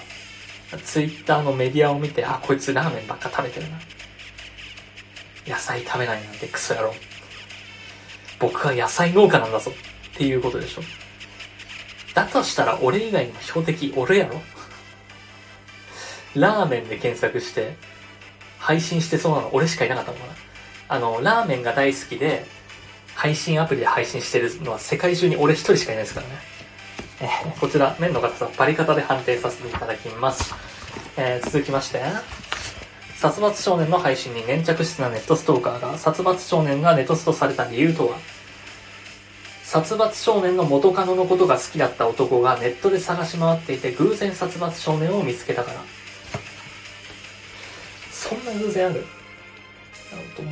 ツイッターのメディアを見て、あ、こいつラーメンばっか食べてるな。野菜食べないなんてクソ野郎。僕は野菜農家なんだぞ。っていうことでしょ。だとしたら俺以外にも標的俺やろラーメンで検索して、配信してそうなの俺しかいなかったもんな。あの、ラーメンが大好きで、配信アプリで配信してるのは世界中に俺一人しかいないですからね。えー、こちら、麺の硬さ、バリ方で判定させていただきます。えー、続きまして、殺伐少年の配信に粘着質なネットストーカーが殺伐少年がネトストされた理由とは？殺伐少年の元カノのことが好きだった男がネットで探し回っていて偶然殺伐少年を見つけたから。そんな偶然ある？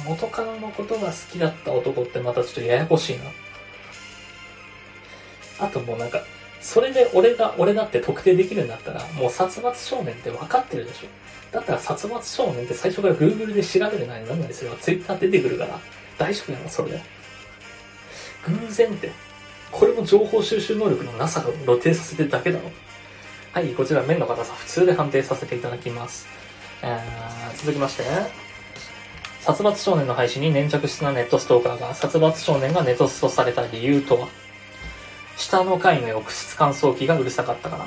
元カノのことが好きだった男ってまたちょっとややこしいな。あともうなんか、それで俺が俺だって特定できるんだったら、もう殺伐少年って分かってるでしょ。だったら殺伐少年って最初から Google で調べるなりなんなりすれば Twitter 出てくるから、大丈夫やろ、それで。偶然って。これも情報収集能力のなさが露呈させてるだけだろ。はい、こちら面の硬さ普通で判定させていただきます。えー、続きまして、殺伐少年の配信に粘着質なネットストーカーが殺伐少年がネトストされた理由とは？下の階の浴室乾燥機がうるさかったから。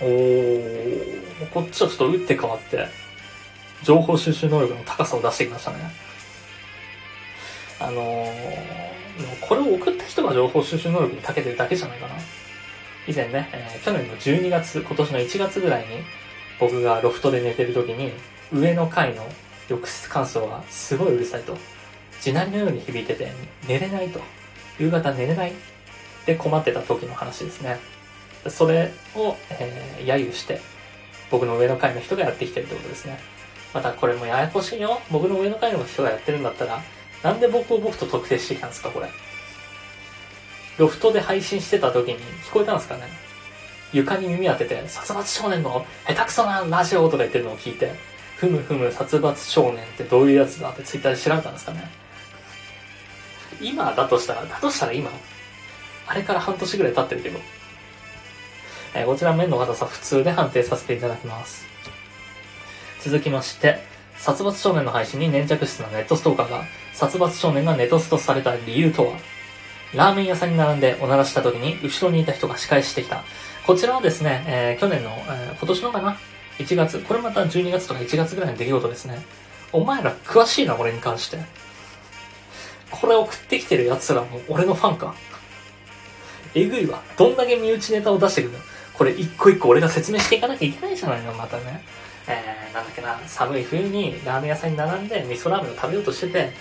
おー、こっちはちょっと打って変わって、情報収集能力の高さを出してきましたね。あのー、これを送った人が情報収集能力に長けてるだけじゃないかな。以前ね、えー、去年の12月、今年の1月ぐらいに、僕がロフトで寝てる時に、上の階の浴室乾燥がすごいうるさいと。地鳴りのように響いてて、寝れないと。夕方寝れないで困ってた時の話ですね。それを、えー、揶揄して、僕の上の階の人がやってきてるってことですね。またこれもややこしいよ。僕の上の階の人がやってるんだったら、なんで僕を僕と特定してきたんですか、これ。ロフトで配信してた時に聞こえたんですかね床に耳当てて、殺伐少年の下手くそなラジオとか言ってるのを聞いて、ふむふむ殺伐少年ってどういうやつだってツイッターで調べたんですかね今だとしたら、だとしたら今、あれから半年ぐらい経ってるけど、えー、こちら面の硬さ普通で判定させていただきます。続きまして、殺伐少年の配信に粘着質なネットストーカーが、殺伐少年がネトストされた理由とはラーメン屋さんに並んでおならした時に後ろにいた人が仕返してきた。こちらはですね、えー、去年の、えー、今年のかな ?1 月。これまた12月とか1月ぐらいの出来事ですね。お前ら詳しいな、これに関して。これ送ってきてる奴らも俺のファンか。えぐいわ。どんだけ身内ネタを出してくるの？これ一個一個俺が説明していかなきゃいけないじゃないの、またね。えー、なんだっけな、寒い冬にラーメン屋さんに並んで味噌ラーメンを食べようとしてて、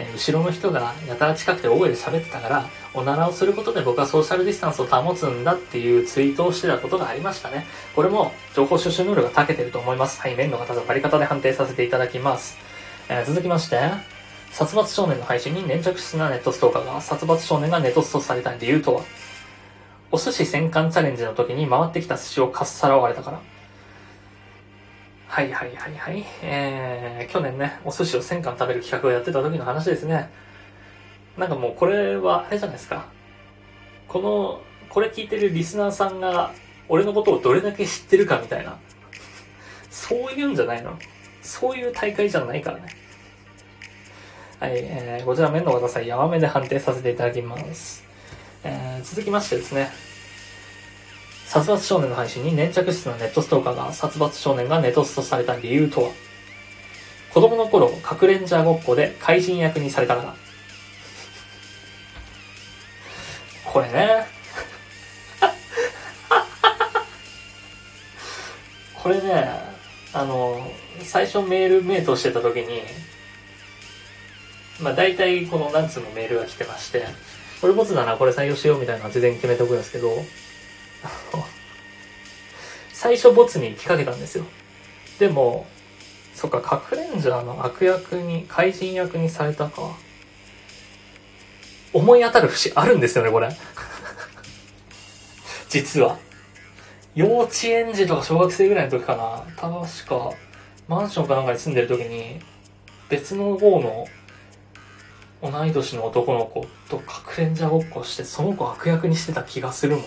え、後ろの人がやたら近くて大声で喋ってたから、おならをすることで僕はソーシャルディスタンスを保つんだっていうツイートをしてたことがありましたね。これも情報収集能力が長けてると思います。はい、面の方の借り方で判定させていただきます。えー、続きまして、殺伐少年の配信に粘着質なネットストーカーが殺伐少年がネトストされた理由とは？お寿司戦艦チャレンジの時に回ってきた寿司をかっさらわれたから。はいはいはいはい。えー、去年ね、お寿司を1000貫食べる企画をやってた時の話ですね。なんかもうこれは、あれじゃないですか。この、これ聞いてるリスナーさんが、俺のことをどれだけ知ってるかみたいな。そういうんじゃないのそういう大会じゃないからね。はい、えー、こちら面の方さん、山目で判定させていただきます。えー、続きましてですね。殺伐少年の配信に粘着質のネットストーカーが殺伐少年がネトストされた理由とは？子供の頃、かくれんじゃごっこで怪人役にされたから。これね。これね、あの、最初メールメイトしてた時に、まあ大体この何通もメールが来てまして、これボツだな、これ採用しようみたいなのは事前に決めておくんですけど、最初ボツに引っ掛けたんですよ。でも、そっか、カクレンジャーの悪役に、怪人役にされたか。思い当たる節あるんですよね、これ。実は。幼稚園児とか小学生ぐらいの時かな。確か、マンションかなんかに住んでる時に、別の方の同い年の男の子とかくれんじゃごっこして、その子悪役にしてた気がするもん。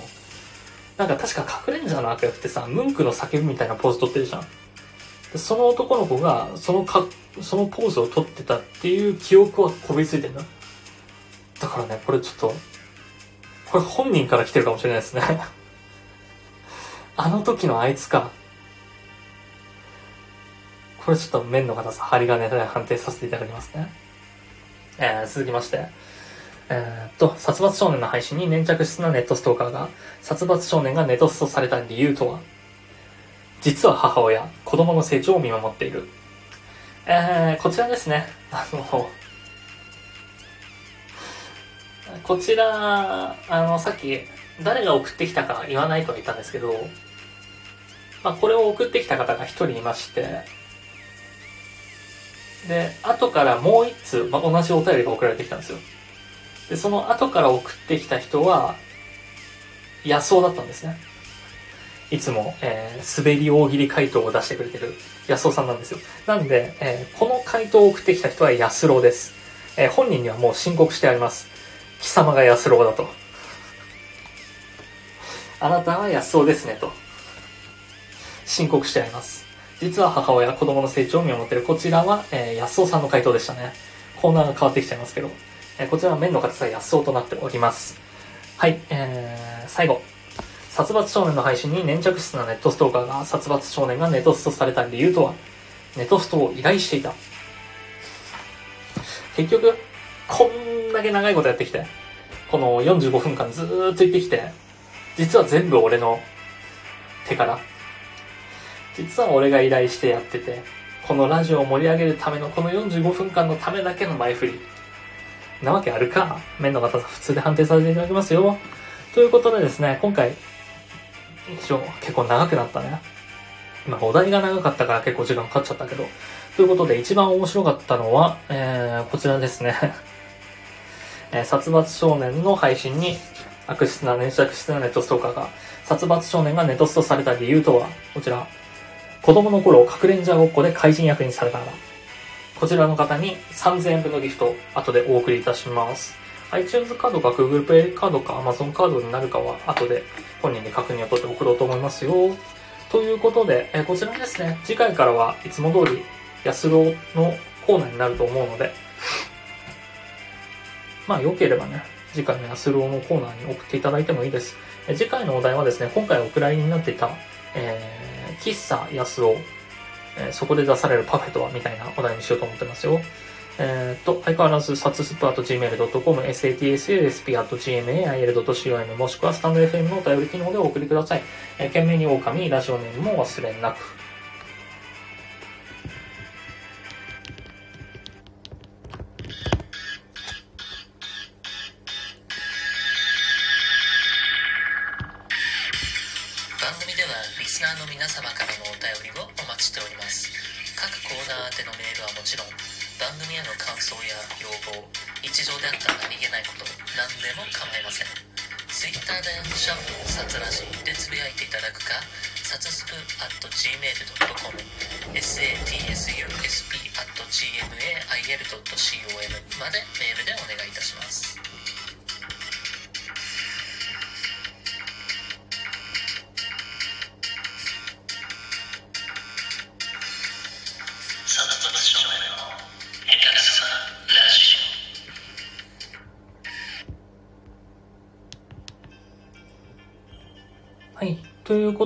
なんか確かかくれんじゃの悪役ってさ、ムンクの叫ぶみたいなポーズ取ってるじゃん。その男の子が、そのか、そのポーズを取ってたっていう記憶はこびりついてんだ。だからね、これちょっと、これ本人から来てるかもしれないですねあの時のあいつか。これちょっと面の硬さ、針金で判定させていただきますね。えー、続きまして、えー、っと、殺伐少年の配信に粘着質なネットストーカーが、殺伐少年がネトストされた理由とは？実は母親、子供の成長を見守っている。えー、こちらですね。あの、こちら、あの、さっき、誰が送ってきたか言わないとは言ったんですけど、まあ、これを送ってきた方が一人いまして、で、後からもう一通、まあ、同じお便りが送られてきたんですよ。で、その後から送ってきた人は、野草だったんですね。いつも、えー、滑り大喜利回答を出してくれてる安尾さんなんですよ。なんで、えー、この回答を送ってきた人は安郎です。えー、本人にはもう申告してあります。貴様が安郎だと。あなたは安尾ですね、と。申告してあります。実は母親、子供の成長を見守ってる。こちらは、えー、安尾さんの回答でしたね。コーナーが変わってきちゃいますけど。え、こちらは面の硬さ安尾となっております。はい、えー、最後。殺伐少年の配信に粘着質なネットストーカーが殺伐少年がネトストされた理由とは、ネトストを依頼していた。結局、こんだけ長いことやってきて、この45分間ずーっと言ってきて、実は全部俺の手から。実は俺が依頼してやってて、このラジオを盛り上げるためのこの45分間のためだけの前振り。なわけあるか。面の方普通で判定させていただきますよ。ということでですね、今回一応結構長くなったね。まあお題が長かったから結構時間かかっちゃったけど。ということで一番面白かったのは、えー、こちらですね。えー、殺伐少年の配信に悪質な粘着質なネットストーカーが、殺伐少年がネトストされた理由とは、こちら、子供の頃、核レンジャーごっこで怪人役にされたから。こちらの方に3000円分のギフト、後でお送りいたします。iTunes カードか Google Pay カードか Amazon カードになるかは後で本人に確認を取って送ろうと思いますよ。ということで、えこちらですね、次回からはいつも通り安郎のコーナーになると思うので、まあ良ければね、次回の安郎のコーナーに送っていただいてもいいです。え次回のお題はですね、今回お蔵入りになっていた、えー、喫茶安郎、えー、そこで出されるパフェとはみたいなお題にしようと思ってますよ。えっ、と、相変わらず、サツスプ .gmail.com、satsp.gmail.com もしくはスタンド FM のお便り機能でお送りください。えー、懸命に狼、ラジオネームも忘れなく。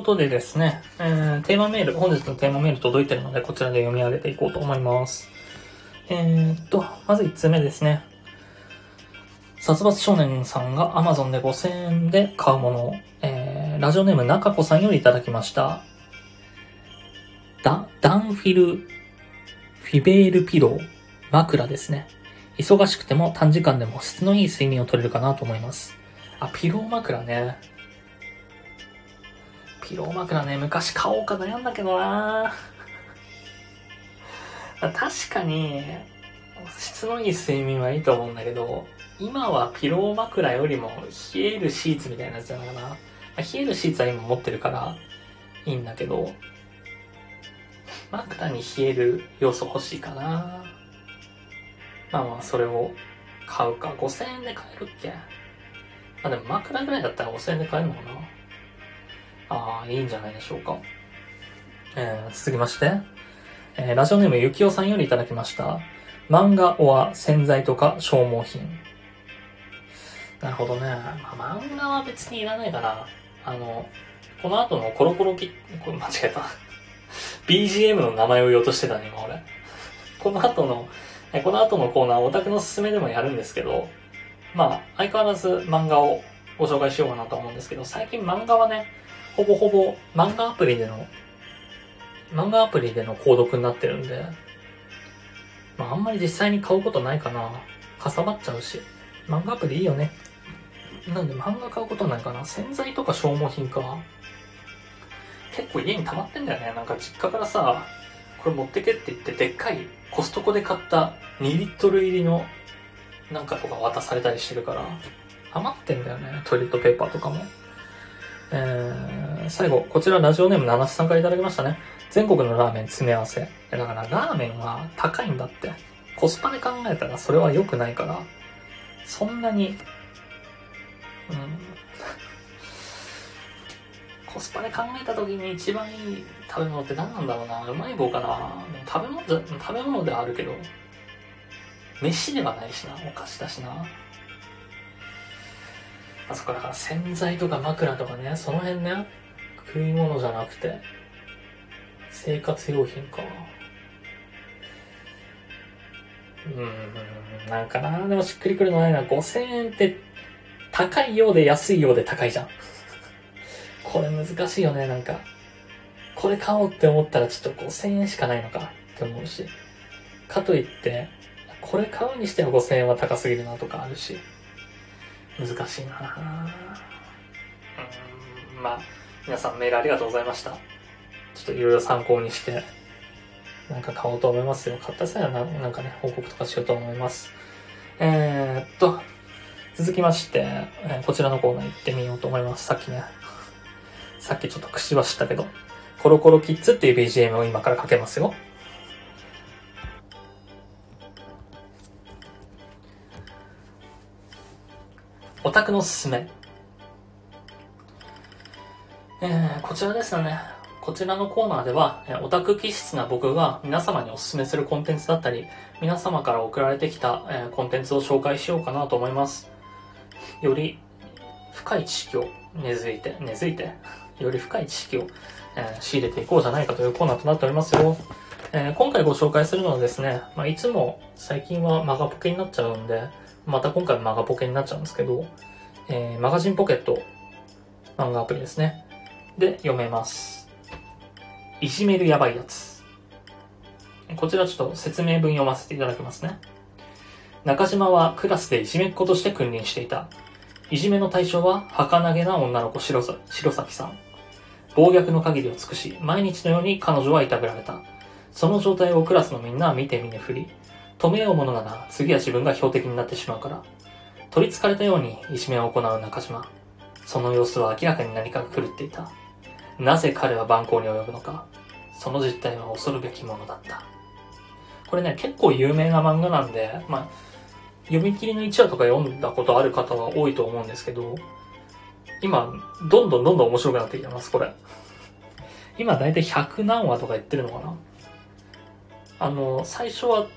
ことでですね、えー、テーマメール、本日のテーマメール届いてるので、こちらで読み上げていこうと思います。えー、っと、まず1つ目ですね。殺伐少年さんが Amazon で5000円で買うもの、えー、ラジオネーム中子さんよりいただきました。ダ、ダンフィル、フィベールピロー、枕ですね。忙しくても短時間でも質のいい睡眠を取れるかなと思います。あ、ピロー枕ね。ピロー枕ね、昔買おうか悩んだけどな 確かに、質のいい睡眠はいいと思うんだけど、今はピロー枕よりも冷えるシーツみたいなやつじゃないかな。冷えるシーツは今持ってるからいいんだけど、枕に冷える要素欲しいかな。まあまあ、それを買うか。5000円で買えるっけ？まあ、でも枕ぐらいだったら5000円で買えるのかなああ、いいんじゃないでしょうか。えー、続きまして、えー、ラジオネームゆきおさんよりいただきました。漫画は洗剤とか消耗品。なるほどね。まあ、漫画は別にいらないかな。あの、この後のコロコロキ、これ間違えた。BGM の名前を言おうとしてたね、今俺。この後の、この後のコーナー、オタクのすすめでもやるんですけど、まあ、相変わらず漫画をご紹介しようかなと思うんですけど、最近漫画はね、ほぼほぼ漫画アプリでの、漫画アプリでの購読になってるんで、まあ、あんまり実際に買うことないかな。かさばっちゃうし。漫画アプリいいよね。なんで漫画買うことないかな。洗剤とか消耗品か。結構家に溜まってんだよね。なんか実家からさ、これ持ってけって言って、でっかいコストコで買った2リットル入りのなんかとか渡されたりしてるから、余ってんだよね。トイレットペーパーとかも。えー、最後、こちらラジオネーム七瀬さんからいただきましたね。全国のラーメン詰め合わせ。だからラーメンは高いんだって。コスパで考えたらそれは良くないから、そんなに、うん、コスパで考えた時に一番いい食べ物って何なんだろうな。うまい棒かな。食べ物、食べ物ではあるけど、飯ではないしな。お菓子だしな。あそこだから洗剤とか枕とかね、その辺ね、食い物じゃなくて、生活用品か。うーん、なんかな、でもしっくりくるのないな。5000円って高いようで安いようで高いじゃん。これ難しいよね、なんか。これ買おうって思ったらちょっと5000円しかないのかって思うし。かといって、これ買うにしては5000円は高すぎるなとかあるし。難しいなうん、まあ、皆さんメールありがとうございました。ちょっといろいろ参考にして、なんか買おうと思いますよ。買った際はなんかね、報告とかしようと思います。えー、っと、続きまして、えー、こちらのコーナー行ってみようと思います。さっきね、さっきちょっと口は知ったけど、コロコロキッズっていう BGM を今からかけますよ。オタクのすすめ。えー、こちらですよね。こちらのコーナーでは、オタク気質な僕が皆様にお勧めするコンテンツだったり、皆様から送られてきた、えコンテンツを紹介しようかなと思います。より深い知識を根付いて、根付いて、より深い知識を、えー、仕入れていこうじゃないかというコーナーとなっておりますよ。えー、今回ご紹介するのはですね、まあ、いつも最近はマガポケになっちゃうんで、また今回マガポケになっちゃうんですけど、えー、マガジンポケット漫画アプリですね。で読めます。いじめるやばいやつ。こちらちょっと説明文読ませていただきますね。中島はクラスでいじめっ子として君臨していた。いじめの対象は儚げな女の子白白崎さん。暴虐の限りを尽くし、毎日のように彼女はいたぶられた。その状態をクラスのみんなは見て見ぬふり。止めようものなら次は自分が標的になってしまうから。取り憑かれたようにいじめを行う中島。その様子は明らかに何かが狂っていた。なぜ彼は蛮行に及ぶのか。その実態は恐るべきものだった。これね、結構有名な漫画なんで、まあ、読み切りの1話とか読んだことある方は多いと思うんですけど、今、どんどんどんどん面白くなってきてます、これ。今だいたい100何話とか言ってるのかなあの、最初は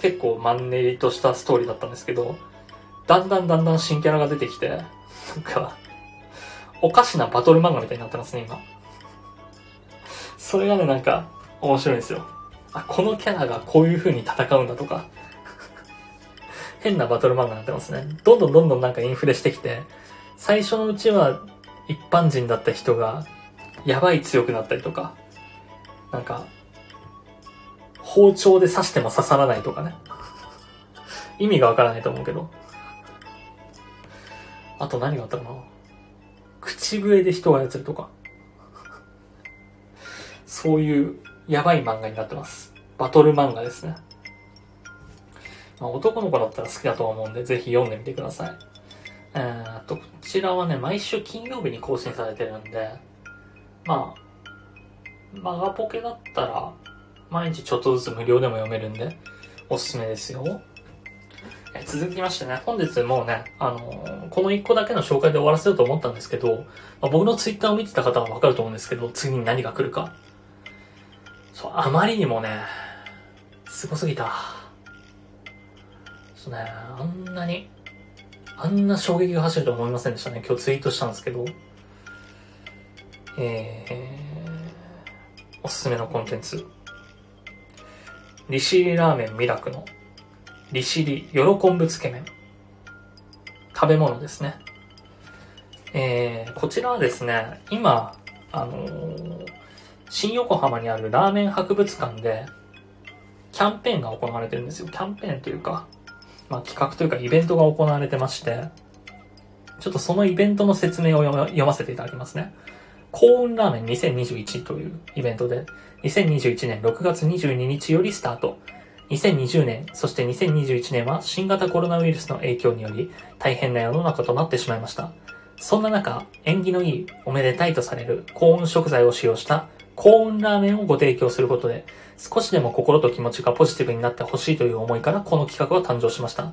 結構マンネリとしたストーリーだったんですけど、だんだんだんだん新キャラが出てきて、なんか、おかしなバトル漫画みたいになってますね、今。それがね、なんか、面白いんですよ。あ、このキャラがこういう風に戦うんだとか。変なバトル漫画になってますね。どんどんどんどんなんかインフレしてきて、最初のうちは一般人だった人が、やばい強くなったりとか、なんか、包丁で刺しても刺さらないとかね。意味がわからないと思うけど。あと何があったかな口笛で人を操るとか。そういうやばい漫画になってます。バトル漫画ですね。まあ、男の子だったら好きだと思うんで、ぜひ読んでみてください。えー、と、こちらはね、毎週金曜日に更新されてるんで、まあ、マガポケだったら、毎日ちょっとずつ無料でも読めるんで、おすすめですよ。え続きましてね、本日もうね、あのー、この1個だけの紹介で終わらせようと思ったんですけど、まあ、僕のツイッターを見てた方はわかると思うんですけど、次に何が来るか。そう、あまりにもね、すごすぎた。そうね、あんなに、あんな衝撃が走ると思いませんでしたね。今日ツイートしたんですけど。えーおすすめのコンテンツ。利尻ラーメンミラクの利尻喜ぶつけ麺。食べ物ですね。えー、こちらはですね、今、あのー、新横浜にあるラーメン博物館で、キャンペーンが行われてるんですよ。キャンペーンというか、まあ企画というかイベントが行われてまして、ちょっとそのイベントの説明を読ませていただきますね。幸運ラーメン2021というイベントで、2021年6月22日よりスタート。2020年、そして2021年は新型コロナウイルスの影響により大変な世の中となってしまいました。そんな中、縁起のいい、おめでたいとされる幸運食材を使用した幸運ラーメンをご提供することで、少しでも心と気持ちがポジティブになってほしいという思いからこの企画は誕生しました。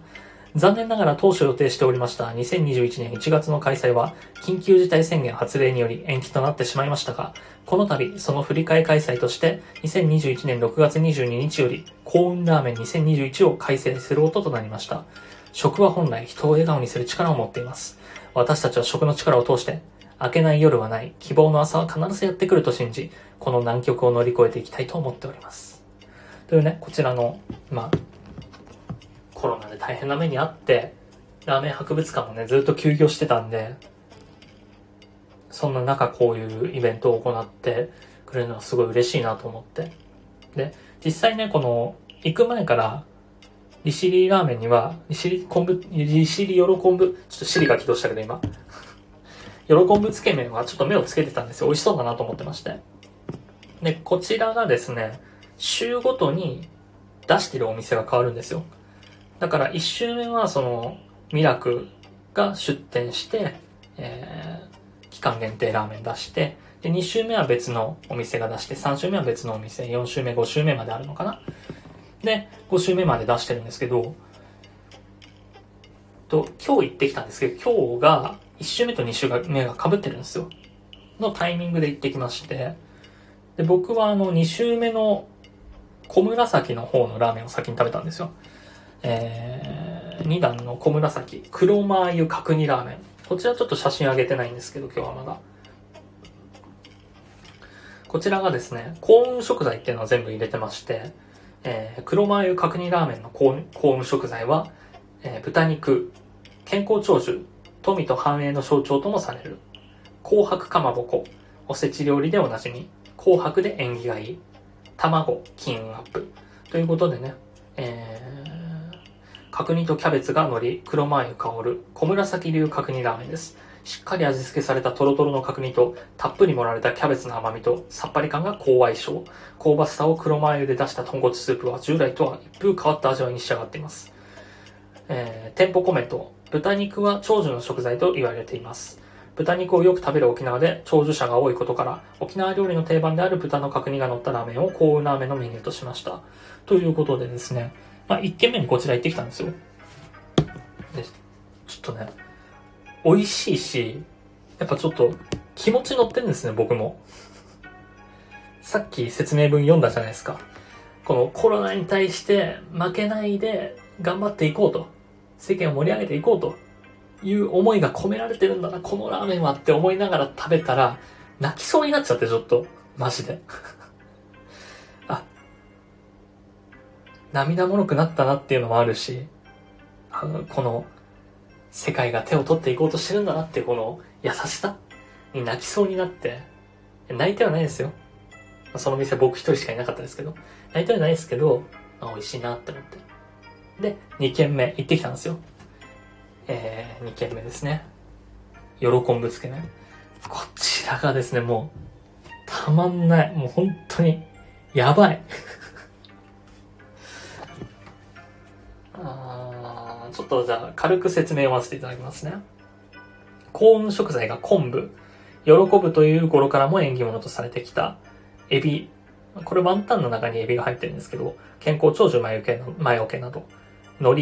残念ながら当初予定しておりました2021年1月の開催は緊急事態宣言発令により延期となってしまいましたが、この度その振り替え開催として2021年6月22日より幸運ラーメン2021を開催することとなりました。食は本来人を笑顔にする力を持っています。私たちは食の力を通して明けない夜はない、希望の朝は必ずやってくると信じ、この難局を乗り越えていきたいと思っております。というね、こちらの、まあ、コロナで大変な目にあって、ラーメン博物館もね、ずっと休業してたんで、そんな中こういうイベントを行ってくれるのはすごい嬉しいなと思って。で、実際ね、この、行く前から、利尻ラーメンには、利尻昆布、利尻喜ぶ、ちょっと尻が起動したけど今、喜ぶつけ麺はちょっと目をつけてたんですよ。美味しそうだなと思ってまして。で、こちらがですね、週ごとに出してるお店が変わるんですよ。だから1週目はその、ミラクが出店して、えー、期間限定ラーメン出して、で、2週目は別のお店が出して、3週目は別のお店、4週目、5週目まであるのかな。で、5週目まで出してるんですけど、と、今日行ってきたんですけど、今日が1週目と2週目が被ってるんですよ。のタイミングで行ってきまして、で、僕はあの2週目の小紫の方のラーメンを先に食べたんですよ。えー、2段の小紫、黒マー油角煮ラーメン。こちらちょっと写真上げてないんですけど、今日はまだ。こちらがですね、幸運食材っていうのを全部入れてまして、えー、黒マー油角煮ラーメンの幸運食材は、えー、豚肉、健康長寿、富と繁栄の象徴ともされる。紅白かまぼこ、おせち料理でおなじみ。紅白で縁起がいい。卵、金運アップ。ということでね、えー、角煮とキャベツが乗り、黒マー油香る、小紫流角煮ラーメンです。しっかり味付けされたトロトロの角煮と、たっぷり盛られたキャベツの甘みと、さっぱり感が高相性。香ばしさを黒マー油で出した豚骨スープは、従来とは一風変わった味わいに仕上がっています。えー、店舗コメント。豚肉は長寿の食材と言われています。豚肉をよく食べる沖縄で長寿者が多いことから、沖縄料理の定番である豚の角煮が乗ったラーメンを幸運ラーメンのメニューとしました。ということでですね、まあ、1軒目にこちら行ってきたんですよ。で、ちょっとね、美味しいし、やっぱちょっと気持ち乗ってるんですね、僕も。さっき説明文読んだじゃないですか。このコロナに対して負けないで頑張っていこうと。世間を盛り上げていこうという思いが込められてるんだな、このラーメンはって思いながら食べたら、泣きそうになっちゃって、ちょっと。マジで。涙もろくなったなっていうのもあるし、この、世界が手を取っていこうとしてるんだなっていうこの優しさに泣きそうになって、泣いてはないですよ。その店僕一人しかいなかったですけど、泣いてはないですけど、あ美味しいなって思って。で、2軒目行ってきたんですよ。えー、2軒目ですね。喜ぶつけ麺。こちらがですね、もう、たまんない。もう本当に、やばい。あちょっとじゃあ、軽く説明をさせていただきますね。幸運食材が昆布。喜ぶという頃からも縁起物とされてきた、エビ。これワンタンの中にエビが入ってるんですけど、健康長寿前受けの、前受けなど。海苔。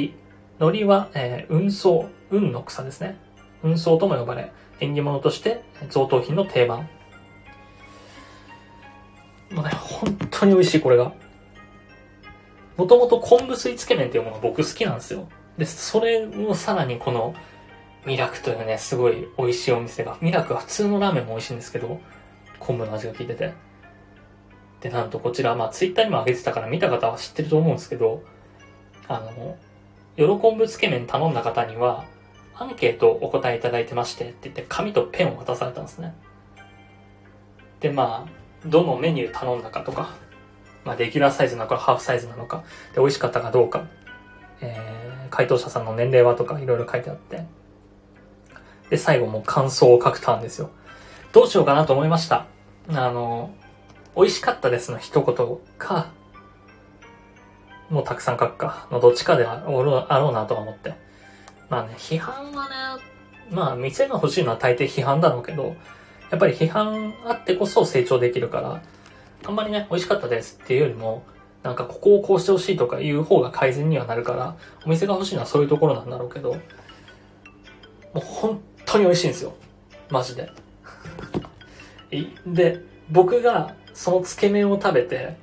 海苔は、えー、運送、運の草ですね。運送とも呼ばれ、縁起物として贈答品の定番。もうね、本当に美味しい、これが。もともと昆布水つけ麺っていうもの僕好きなんですよ。で、それをさらにこの、ミラクというね、すごい美味しいお店が。ミラクは普通のラーメンも美味しいんですけど、昆布の味が効いてて。ってなるとこちら、まあツイッターにも上げてたから見た方は知ってると思うんですけど、あの、喜ぶつけ麺頼んだ方には、アンケートをお答えいただいてましてって言って紙とペンを渡されたんですね。で、まあ、どのメニュー頼んだかとか、まあ、レギュラーサイズなのかハーフサイズなのか、で、美味しかったかどうか、えー、回答者さんの年齢はとかいろいろ書いてあって、で、最後も感想を書くターンですよ。どうしようかなと思いました。あの、美味しかったですの一言か、もうたくさん書くか、のどっちかであろうなと思って。まあね、批判はね、まあ店が欲しいのは大抵批判だろうけど、やっぱり批判あってこそ成長できるから、あんまりね、美味しかったですっていうよりも、なんかここをこうしてほしいとかいう方が改善にはなるから、お店が欲しいのはそういうところなんだろうけど、もう本当に美味しいんですよ。マジで。で、僕がそのつけ麺を食べて、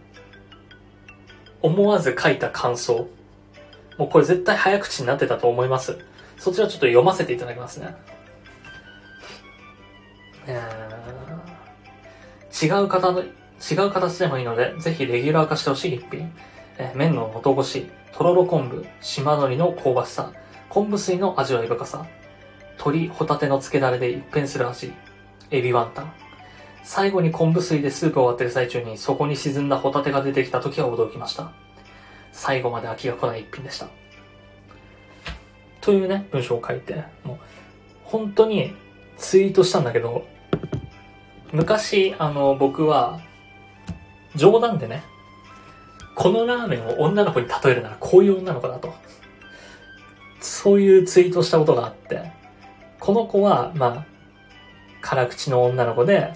思わず書いた感想。もうこれ絶対早口になってたと思います。そちらちょっと読ませていただきますね。えー、違う方の、違う形でもいいので、ぜひレギュラー化してほしい一品。え、麺の元越し、とろろ昆布、島海苔の香ばしさ、昆布水の味わい深さ、鶏、ホタテの漬けだれで一変する味、エビワンタン。最後に昆布水でスープを割ってる最中にそこに沈んだホタテが出てきた時は驚きました。最後まで飽きが来ない一品でした。というね、文章を書いて、もう、本当にツイートしたんだけど、昔、あの、僕は、冗談でね、このラーメンを女の子に例えるならこういう女の子だと。そういうツイートしたことがあって、この子は、まあ、辛口の女の子で、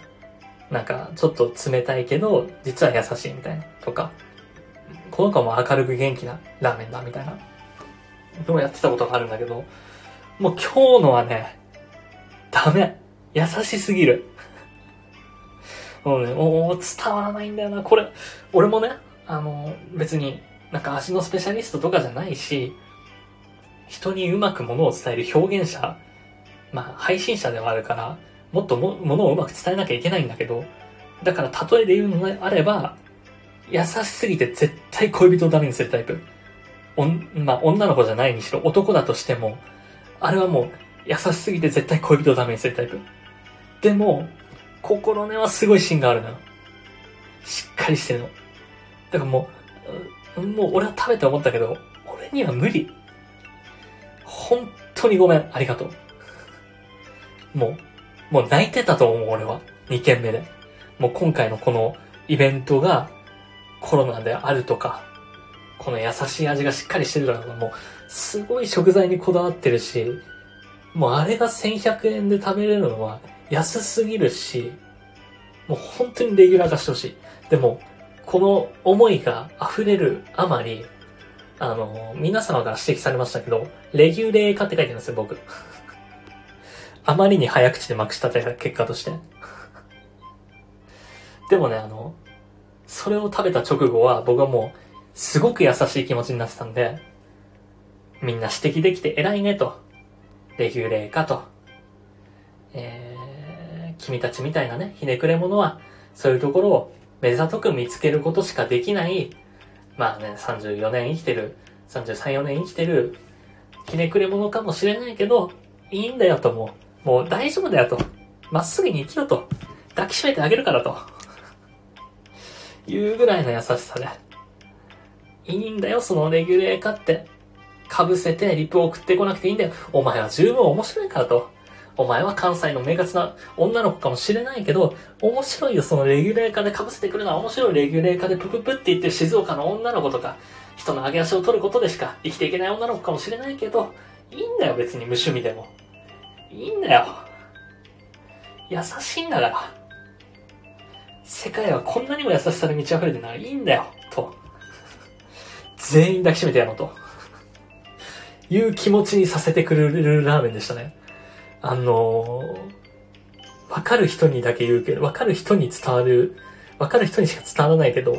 なんか、ちょっと冷たいけど、実は優しいみたいな。とか、この子も明るく元気なラーメンだみたいな。でもやってたことがあるんだけど、もう今日のはね、ダメ。優しすぎる。もうね、もう伝わらないんだよな。これ、俺もね、あの、別になんか足のスペシャリストとかじゃないし、人にうまくものを伝える表現者、まあ配信者ではあるから、もっとも、ものをうまく伝えなきゃいけないんだけど、だから例えで言うのであれば、優しすぎて絶対恋人をダメにするタイプ。おん、まあ、女の子じゃないにしろ男だとしても、あれはもう優しすぎて絶対恋人をダメにするタイプ。でも、心根はすごい芯があるの。しっかりしてるの。だからもう、もう俺は食べて思ったけど、俺には無理。本当にごめん。ありがとう。もう、もう泣いてたと思う、俺は。2件目で。もう今回のこのイベントがコロナであるとか、この優しい味がしっかりしてるから、もう、すごい食材にこだわってるし、もうあれが1100円で食べれるのは安すぎるし、もう本当にレギュラー化してほしい。でも、この思いが溢れるあまり、あの、皆様から指摘されましたけど、レギュレー化って書いてるんですよ、僕。あまりに早口でまくしたた結果として。でもね、あの、それを食べた直後は僕はもう、すごく優しい気持ちになってたんで、みんな指摘できて偉いねと。レギュレーかと。えー、君たちみたいなね、ひねくれ者は、そういうところを目ざとく見つけることしかできない、まあね、34年生きてる、33、4年生きてる、ひねくれ者かもしれないけど、いいんだよともう、もう大丈夫だよと。まっすぐに生きろと。抱きしめてあげるからと。いうぐらいの優しさで。いいんだよ、そのレギュレー化って。被せてリプを送ってこなくていいんだよ。お前は十分面白いからと。お前は関西の明活な女の子かもしれないけど、面白いよ、そのレギュレー化で被せてくるのは面白いレギュレー化でプププって言ってる静岡の女の子とか、人の上げ足を取ることでしか生きていけない女の子かもしれないけど、いいんだよ、別に無趣味でも。いいんだよ。優しいんだから。世界はこんなにも優しさで満ち溢れてならいいんだよ。と。全員抱きしめてやろうと。いう気持ちにさせてくれるラーメンでしたね。あのー、わかる人にだけ言うけど、わかる人に伝わる、わかる人にしか伝わらないけど、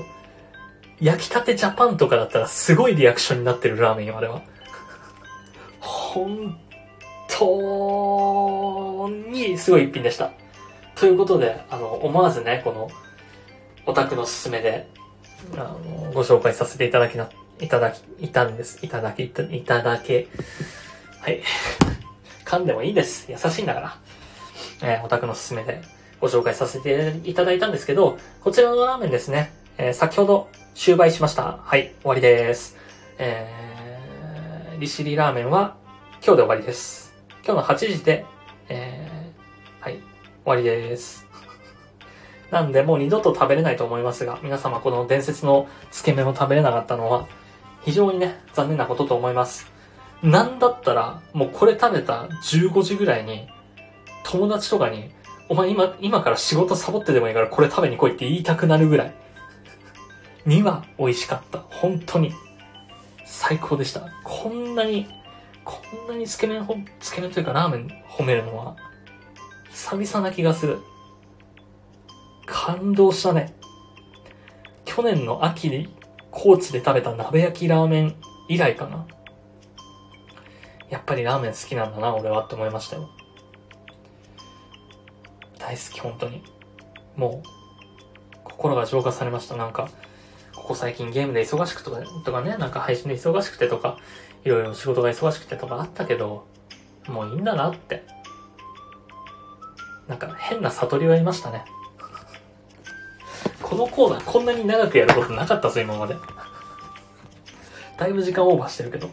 焼きたてジャパンとかだったらすごいリアクションになってるラーメンよ、あれは。本当にすごい一品でした。ということで、あの、思わずね、この、オタクのすすめで、あの、ご紹介させていただきな、いただき、いたんです。いただき、いたいただけ。はい。噛んでもいいです。優しいんだから。えーオタクのすすめでご紹介させていただいたんですけど、こちらのラーメンですね。えー先ほど終売しました。はい、終わりです。えー、利尻ラーメンは今日で終わりです。今日の8時で、えー、はい、終わりです。なんでもう二度と食べれないと思いますが、皆様この伝説のつけ麺を食べれなかったのは、非常にね、残念なことと思います。なんだったら、もうこれ食べた15時ぐらいに、友達とかに、お前今、今から仕事サボってでもいいからこれ食べに来いって言いたくなるぐらい。には美味しかった。本当に。最高でした。こんなに、こんなにつけ麺ほ、つけ麺というかラーメン褒めるのは、久々な気がする。感動したね。去年の秋に高知で食べた鍋焼きラーメン以来かな。やっぱりラーメン好きなんだな、俺はって思いましたよ。大好き、本当に。もう、心が浄化されました。なんか、ここ最近ゲームで忙しくとか、とかね、なんか配信で忙しくてとか、いろいろ仕事が忙しくてとかあったけど、もういいんだなって。なんか変な悟りは得ましたね。このコーナーこんなに長くやることなかったぞ、今まで。だいぶ時間オーバーしてるけど。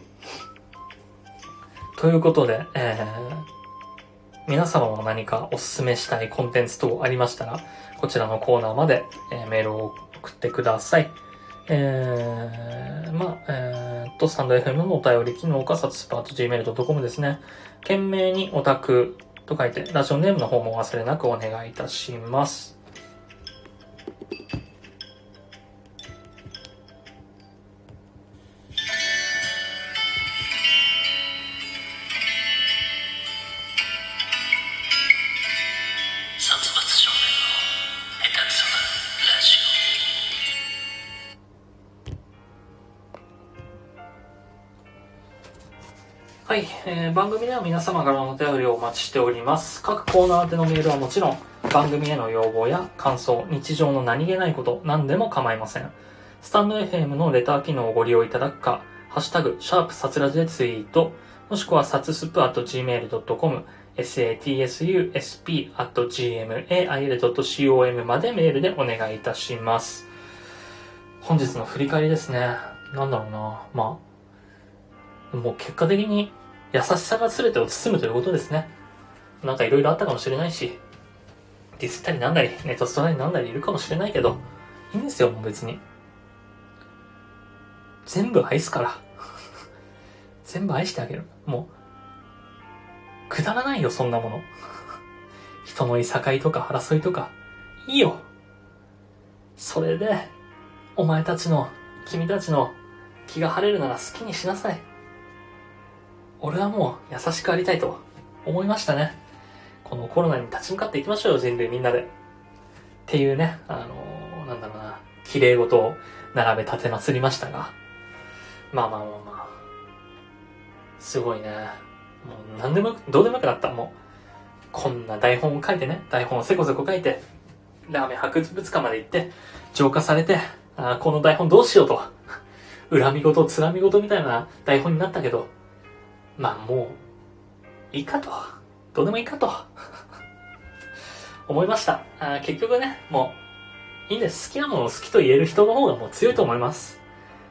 ということで、えー、皆様も何かおすすめしたいコンテンツ等ありましたら、こちらのコーナーまで、えーメールを送ってください。えー、まあ、えーっと、スタンド FM のお便り機能か、サツスパート gmail.com ですね。懸命にオタクと書いて、ラジオネームの方もお忘れなくお願いいたします。はい、えー番組では皆様からのお便りをお待ちしております。各コーナー宛てのメールはもちろん、番組への要望や感想、日常の何気ないこと、何でも構いません。スタンド FM のレター機能をご利用いただくか、ハッシュタグ、シャープサツラジでツイート、もしくはサツスプ at gmail.com、satsusp at gmail.com までメールでお願いいたします。本日の振り返りですね。なんだろうな。まあ、もう結果的に優しさが全てを包むということですね。なんかいろいろあったかもしれないし、ディスったりなんだり、ネットストラになんだりいるかもしれないけど、いいんですよ、もう別に。全部愛すから。全部愛してあげる。もう、くだらないよ、そんなもの。人のいさかいとか争いとか、いいよ。それで、お前たちの、君たちの気が晴れるなら好きにしなさい。俺はもう優しくありたいと思いましたね。このコロナに立ち向かっていきましょうよ、人類みんなで。っていうね、あのーなんだろうな、綺麗事を並べ立てまつりましたが。まあまあまあまあ。すごいね。もう何でも、どうでもよくなった。もう、こんな台本を書いてね、台本をせこせこ書いて、ラーメン博物館まで行って、浄化されて、あこの台本どうしようと。恨み事、つらみ事みたいな台本になったけど、まあもう、いいかと。どうでもいいかと。思いました。あ結局ね、もう、いいんです。好きなものを好きと言える人の方がもう強いと思います。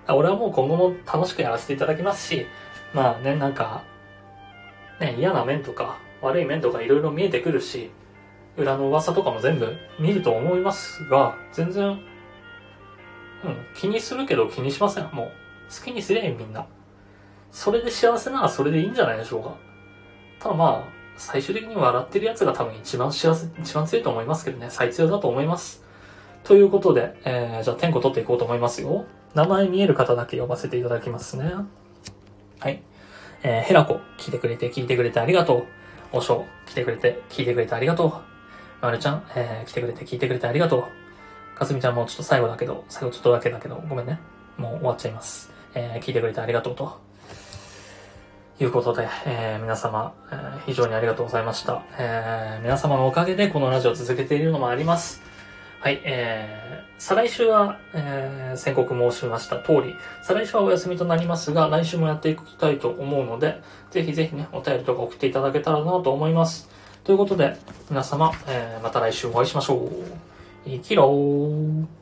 俺はもう今後も楽しくやらせていただきますし、まあね、なんか、ね、嫌な面とか、悪い面とかいろいろ見えてくるし、裏の噂とかも全部見ると思いますが、全然、うん、気にするけど気にしません。もう、好きにすりゃいいみんな。それで幸せならそれでいいんじゃないでしょうか。ただまあ、最終的に笑ってるやつが多分一番幸せ、一番強いと思いますけどね、最強だと思います。ということで、えー、じゃあ点呼取っていこうと思いますよ。名前見える方だけ呼ばせていただきますね。はい。えー、ヘラコ、聞いてくれて聞いてくれてありがとう。おしょう、来てくれて聞いてくれてありがとう。まるちゃん、えー、来てくれて聞いてくれてありがとう。かすみちゃんもちょっと最後だけど、最後ちょっとだけだけど、ごめんね。もう終わっちゃいます。えー、聞いてくれてありがとうと。いうことで、えー皆様、えー非常にありがとうございました。えー皆様のおかげでこのラジオを続けているのもあります。はい、えー、再来週は、えー、宣告申しました通り、再来週はお休みとなりますが、来週もやっていきたいと思うので、ぜひぜひね、お便りとか送っていただけたらなと思います。ということで、皆様、えー、また来週お会いしましょう。生きろー。